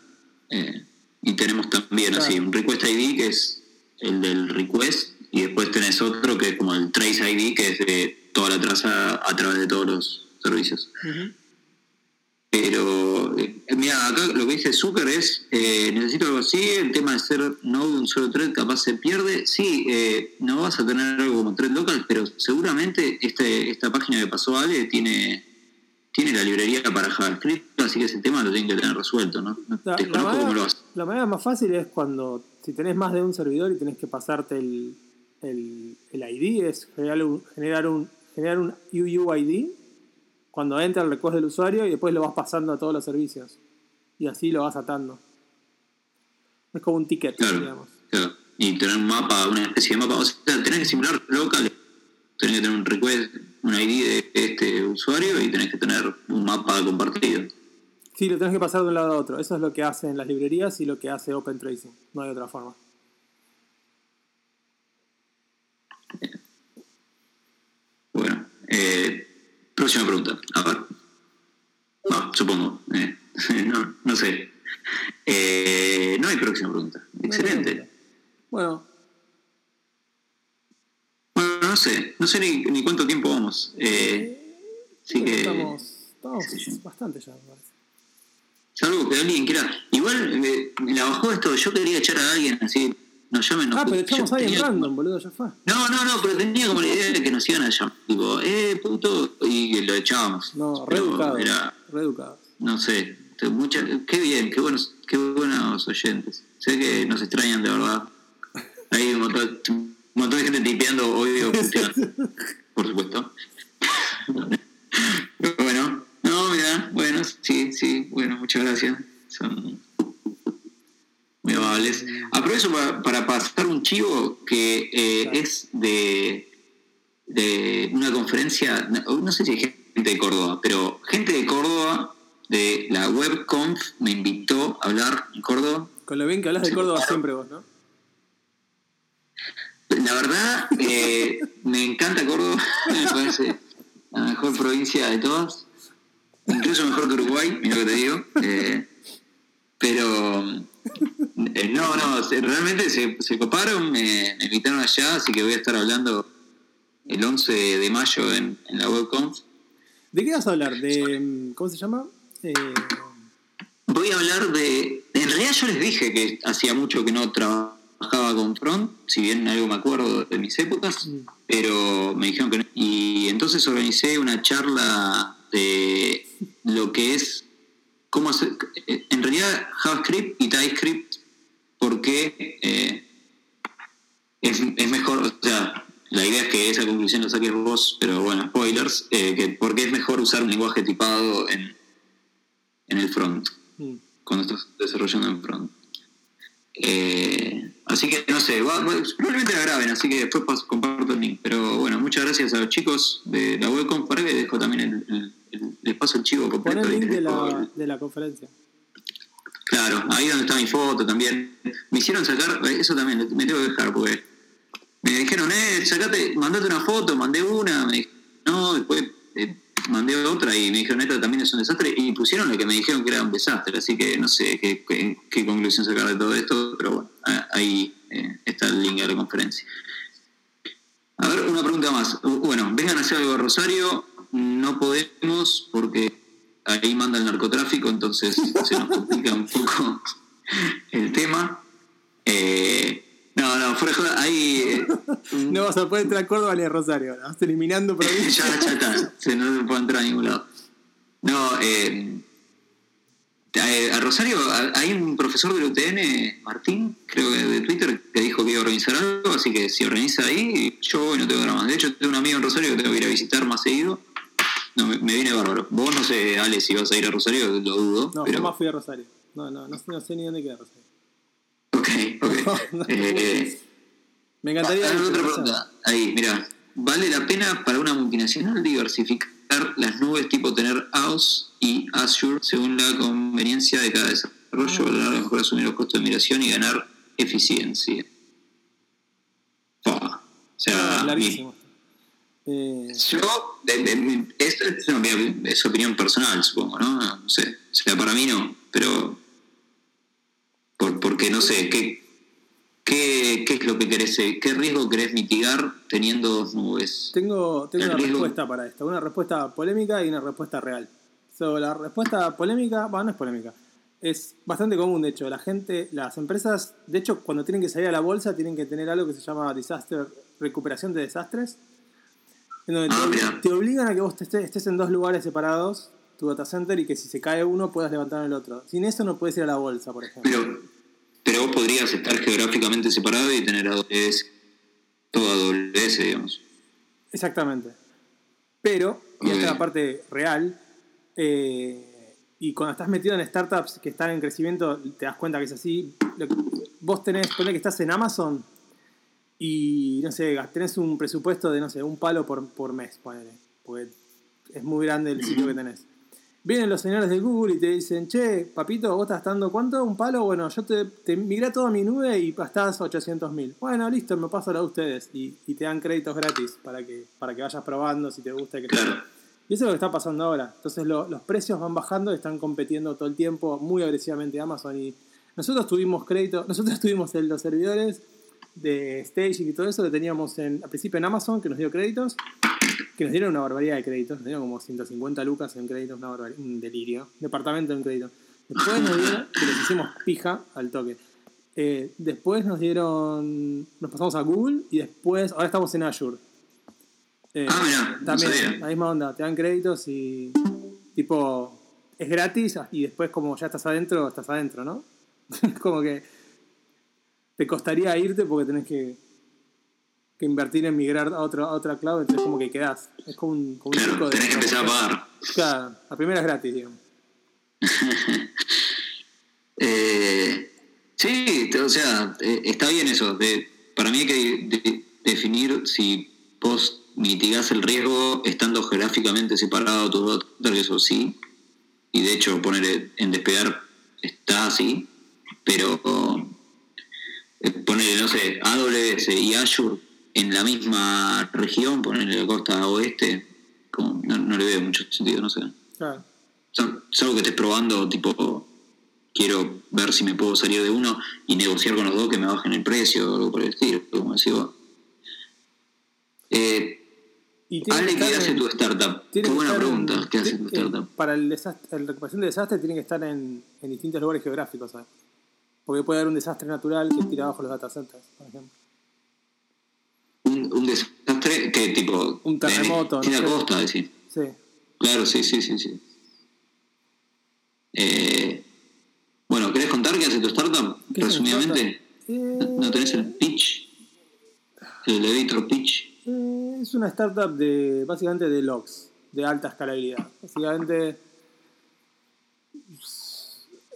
eh, y tenemos también Claro. así un Request ID que es el del request, y después tenés otro que es como el Trace ID, que es de toda la traza a través de todos los servicios. Ujú. Pero, eh, mira, acá lo que dice Zucker es, eh, necesito algo así, el tema de ser no de un solo thread capaz se pierde. Sí, eh, no vas a tener algo como thread local, pero seguramente este, esta página que pasó Ale tiene, tiene la librería para JavaScript, así que ese tema lo tienen que tener resuelto, ¿no? La, la Desconozco cómo lo manera, hace. la manera más fácil es cuando, si tenés más de un servidor y tenés que pasarte el, el, el ID, es generar un, generar un, generar un UUID cuando entra el request del usuario y después lo vas pasando a todos los servicios. Y así lo vas atando. Es como un ticket, Claro. digamos. Claro. Y tener un mapa, una especie de mapa. O sea, tenés que simular local, tenés que tener un request, un ID de este usuario y tenés que tener un mapa compartido. Sí, lo tenés que pasar de un lado a otro. Eso es lo que hacen las librerías y lo que hace Open Tracing. No hay otra forma. Bueno, eh, próxima pregunta. A ver. No, supongo. eh, no, no sé. Eh, no hay próxima pregunta. Excelente. Bueno, Bueno, no sé. No sé ni, ni cuánto tiempo vamos. Eh, así creo que estamos, bastante ya, me parece. Salvo que alguien quiera. Igual me, me la bajó esto, yo quería echar a alguien así. Nos llamen, nos Ah, pero yo echamos a alguien random, boludo, ya fue. No, no, no, pero tenía como la idea de que nos iban a llamar. Tipo, eh, puto, y lo echábamos. No, reeducado. Era, Reeducado. no sé, mucha, qué bien, qué buenos, qué buenos oyentes. Sé que nos extrañan de verdad. Hay un montón, un montón de gente tipeando hoy o puteando, por supuesto. Pero bueno, no, mira, bueno, sí, sí, bueno, muchas gracias. Son muy amables. Aprovecho para, para pasar un chivo que eh, es de, de una conferencia, no, no sé si hay gente de Córdoba, pero gente de Córdoba de la WebConf me invitó a hablar en Córdoba. Con lo bien que hablas de Córdoba siempre vos, ¿no? La verdad, eh, me encanta Córdoba, me parece la mejor provincia de todas, incluso mejor que Uruguay, mira lo que te digo. eh, pero eh, no, no, realmente se, se coparon, me, me invitaron allá, así que voy a estar hablando el 11 de mayo en, en la WebConf. ¿De qué vas a hablar? ¿De. mm, ¿Cómo se llama? Eh, Voy a hablar de. En realidad, yo les dije que hacía mucho que no trabajaba con Front, si bien algo me acuerdo de mis épocas, Mm. pero me dijeron que no. Y entonces organicé una charla de lo que es. Cómo hacer. En realidad, JavaScript y TypeScript, porque eh, es, es mejor. O sea, la idea es que esa conclusión la saques vos, pero bueno, spoilers, eh, que porque es mejor usar un lenguaje tipado en, en el front mm. cuando estás desarrollando en front. Eh, así que no sé, va- va- probablemente la graben, así que después comparto el link. Pero bueno, muchas gracias a los chicos de la webcom. Para que dejo también el, el- el- les paso el chivo Pon completo. el ahí link de la, el- de la conferencia. Claro, ahí donde está mi foto también. Me hicieron sacar, eso también me tengo que dejar porque me dijeron, eh, sacate, mandate una foto, mandé una, me dijeron, no, después eh, mandé otra y me dijeron, esta también es un desastre, y pusieron lo que me dijeron que era un desastre, así que no sé qué, conclusión sacar de todo esto, pero bueno, ah, ahí eh, está el link de la conferencia. A ver, una pregunta más. Bueno, vengan a hacer algo a Rosario, no podemos porque ahí manda el narcotráfico, entonces se nos complica un poco el tema. Eh, no, no, fuera ahí eh, No vas a poder entrar a Córdoba ni a Rosario. la Vas eliminando provincias. ya, ya está, se no se puede entrar a ningún lado. No, eh, eh, a Rosario a- hay un profesor del UTN, Martín, creo que de Twitter, que dijo que iba a organizar algo, así que si organiza ahí, yo voy, no tengo drama. De hecho, tengo un amigo en Rosario que tengo que ir a visitar más seguido. No, me, me viene bárbaro. Vos no sé, Ale, si vas a ir a Rosario, lo dudo. No, pero... jamás fui a Rosario. No, no, no, sé- no sé ni dónde queda Rosario. Ok, ok. Eh, Me encantaría. Ah, otra pregunta. Ahí, mira. ¿Vale la pena para una multinacional diversificar las nubes tipo tener AOS y Azure según la conveniencia de cada desarrollo, a la mejor asumir los costos de migración y ganar eficiencia? Fua. O sea, Ah. Eh, yo, de- de- esto es, una opinión- es opinión personal, supongo, ¿no? No sé. O sea, para mí no, pero. Por, porque no sé, ¿qué, qué, ¿qué es lo que querés, eh, qué riesgo querés mitigar teniendo dos nubes? tengo tengo una riesgo- respuesta para esto. Una respuesta polémica y una respuesta real. So, la respuesta polémica, bueno, no es polémica. Es bastante común, de hecho. La gente, las empresas, de hecho, cuando tienen que salir a la bolsa, tienen que tener algo que se llama disaster, recuperación de desastres. En donde Ah, te, te obligan a que vos estés, estés en dos lugares separados, tu data center, y que si se cae uno puedas levantar el otro. Sin eso no puedes ir a la bolsa, por ejemplo. Pero, pero vos podrías estar geográficamente separado y tener AWS, todo AWS, digamos. Exactamente. Pero, y esta es la parte real, eh, y cuando estás metido en startups que están en crecimiento, te das cuenta que es así. Vos tenés, ponle que estás en Amazon y, no sé, tenés un presupuesto de, no sé, un palo por, por mes, ponele, porque es muy grande el sitio que tenés. Vienen los señores de Google y te dicen, che, papito, vos estás dando cuánto? ¿Un palo? Bueno, yo te, te migré toda mi nube y gastás 800 mil. Bueno, listo, me paso la de ustedes. Y, y te dan créditos gratis para que, para que vayas probando si te gusta. Que. Y eso es lo que está pasando ahora. Entonces lo- los precios van bajando están compitiendo todo el tiempo muy agresivamente Amazon. Y nosotros tuvimos crédito, nosotros tuvimos los servidores de staging y todo eso, lo teníamos en, al principio en Amazon, que nos dio créditos, que nos dieron una barbaridad de créditos, nos dieron como 150 lucas en créditos, una barbaridad, un delirio, departamento en crédito. Después nos dieron, que les hicimos pija al toque. Eh, después nos dieron, nos pasamos a Google y después, ahora estamos en Azure. Eh, Ah, mirá, no también, la misma onda, te dan créditos y tipo, es gratis y después como ya estás adentro, estás adentro, ¿no? como que te costaría irte porque tenés que, que invertir en migrar a, otro, a otra cloud, entonces como que quedás. Es como un, como un Claro, de tenés que empezar a pagar. Claro, la primera es gratis, digamos. Eh, sí, o sea, eh, está bien eso. De, para mí hay que de- definir si vos mitigás el riesgo estando geográficamente separado de tu router, eso sí. Y de hecho, poner en despegar está así. Pero eh, poner, no sé, AWS y Azure en la misma región, ponerle la costa oeste, como, no, no le veo mucho sentido, no sé. Claro. Sal- Salvo que estés probando, tipo, quiero ver si me puedo salir de uno y negociar con los dos que me bajen el precio o algo por el estilo, como decís vos. Eh, Y Ale, ¿qué hace en- tu startup? Qué buena pregunta. en- ¿Qué hace tu eh, startup? Para el desastre, la recuperación de desastre tiene que estar en, en distintos lugares geográficos, ¿sabes? Porque puede haber un desastre natural que tira abajo los data centers, por ejemplo. Un, un desastre que tipo... Un terremoto, Tiene no costa, decís. Sí. Claro, sí, sí, sí, sí. Eh, bueno, ¿querés contar qué hace tu startup? ¿Qué es una Resumidamente. startup? ¿No, tenés el pitch? El elevator pitch. Eh, es una startup de básicamente de logs, de alta escalabilidad. Básicamente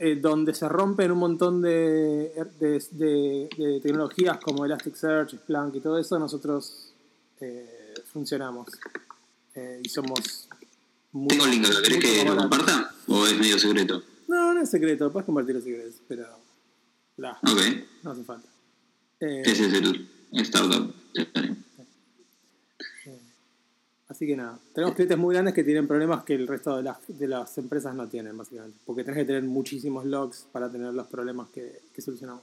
eh, donde se rompen un montón de, de, de- de tecnologías como Elasticsearch, Splunk y todo eso, nosotros eh, funcionamos. Eh, y somos muy, Tengo link acá, ¿querés que lo comparta? ¿O es medio secreto? No, no es secreto, puedes compartir los secretos, pero la, Ok, no hace falta. Eh, ese es el startup. Así que nada, tenemos clientes muy grandes que tienen problemas que el resto de las, de las empresas no tienen, básicamente. Porque tenés que tener muchísimos logs para tener los problemas que, que solucionamos.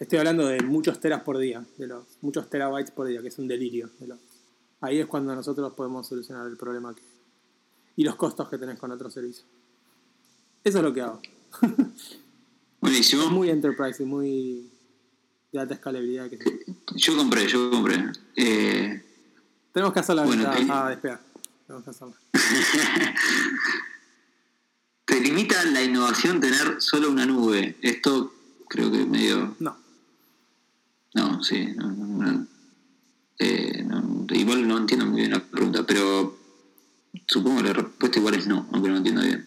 Estoy hablando de muchos teras por día, de logs, muchos terabytes por día, que es un delirio de logs. Ahí es cuando nosotros podemos solucionar el problema que, y los costos que tenés con otro servicio. Eso es lo que hago. Buenísimo. muy enterprise y muy de alta escalabilidad. Que. Yo compré, yo compré. Eh, Tenemos que hacer la Bueno, venta ahí- a despegar. Tenemos que hacerla. te limita la innovación tener solo una nube. Esto creo que medio... No. No, sí. no. Eh, no, igual no entiendo muy bien la pregunta, pero supongo que la respuesta igual es no, aunque no entiendo bien.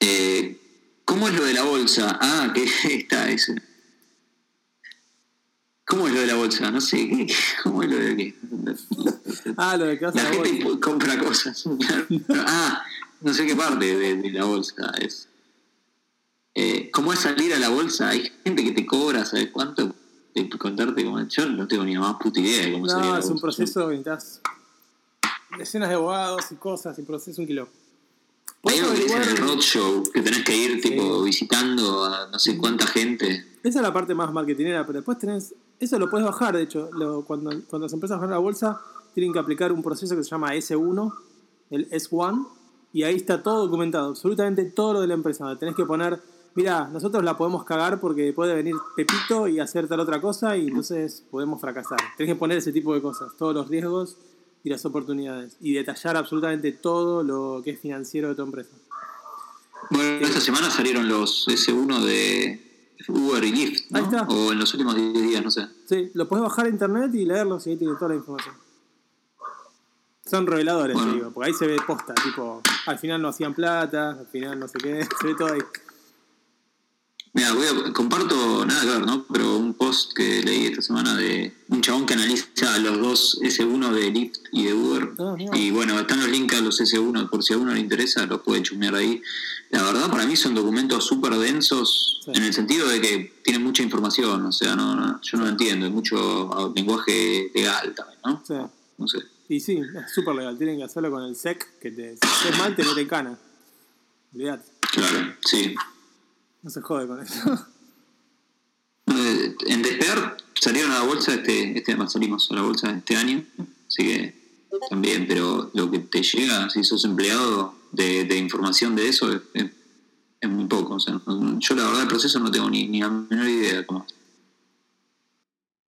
Eh, ¿Cómo es lo de la bolsa? Ah, que está ese. ¿Cómo es lo de la bolsa? No sé, ¿qué- ¿cómo es lo de qué? Ah, lo de que a La la gente bolsa. compra cosas. ah, no sé qué parte de, de la bolsa es. Eh, ¿Cómo es salir a la bolsa? Hay gente que te cobra, ¿sabes cuánto? De contarte como yo no tengo ni la más puta idea de cómo salir a No, la es un bolsa. proceso que necesitas decenas de abogados y cosas, y proceso un kilo. Hay algo que dicen el roadshow, que tenés que ir tipo visitando a no sé cuánta gente. Esa es la parte más marketingera, pero después tenés. Eso lo puedes bajar, de hecho. Cuando, cuando las empresas a la bolsa, tienen que aplicar un proceso que se llama S1, el S1, y ahí está todo documentado, absolutamente todo lo de la empresa. Tenés que poner, mira, nosotros la podemos cagar porque puede venir Pepito y hacer tal otra cosa, y entonces podemos fracasar. Tenés que poner ese tipo de cosas, todos los riesgos y las oportunidades, y detallar absolutamente todo lo que es financiero de tu empresa. Bueno, esta semana salieron los S1 de Uber y Lyft, ¿no? Ahí está. O en los últimos 10 días, no sé. Sí, lo puedes bajar a internet y leerlos y ahí tiene toda la información. Son reveladores, Bueno. te digo, porque ahí se ve posta, tipo, al final no hacían plata, al final no sé qué, se ve todo ahí. Mira, voy a, comparto nada que ver, ¿no? Pero un post que leí esta semana de un chabón que analiza los dos S1 de Lyft y de Uber. Ah, y bueno, están los links a los S1, por si a uno le interesa, los puede chumear ahí. La verdad, para mí son documentos súper densos, Sí. en el sentido de que tienen mucha información, o sea, no, no- yo no lo entiendo, hay mucho lenguaje legal también, ¿no? Sea, No sé. y sí, es súper legal, tienen que hacerlo con el SEC, que te, si haces mal te mete cana. Olvídate, Claro, sí. No se jode con eso. Eh, En Despegar salieron a la bolsa este, este salimos a la bolsa este año, así que también, pero lo que te llega, si sos empleado, de, de información de eso es, es- muy poco. O sea, yo la verdad el proceso no tengo ni, ni la menor idea cómo.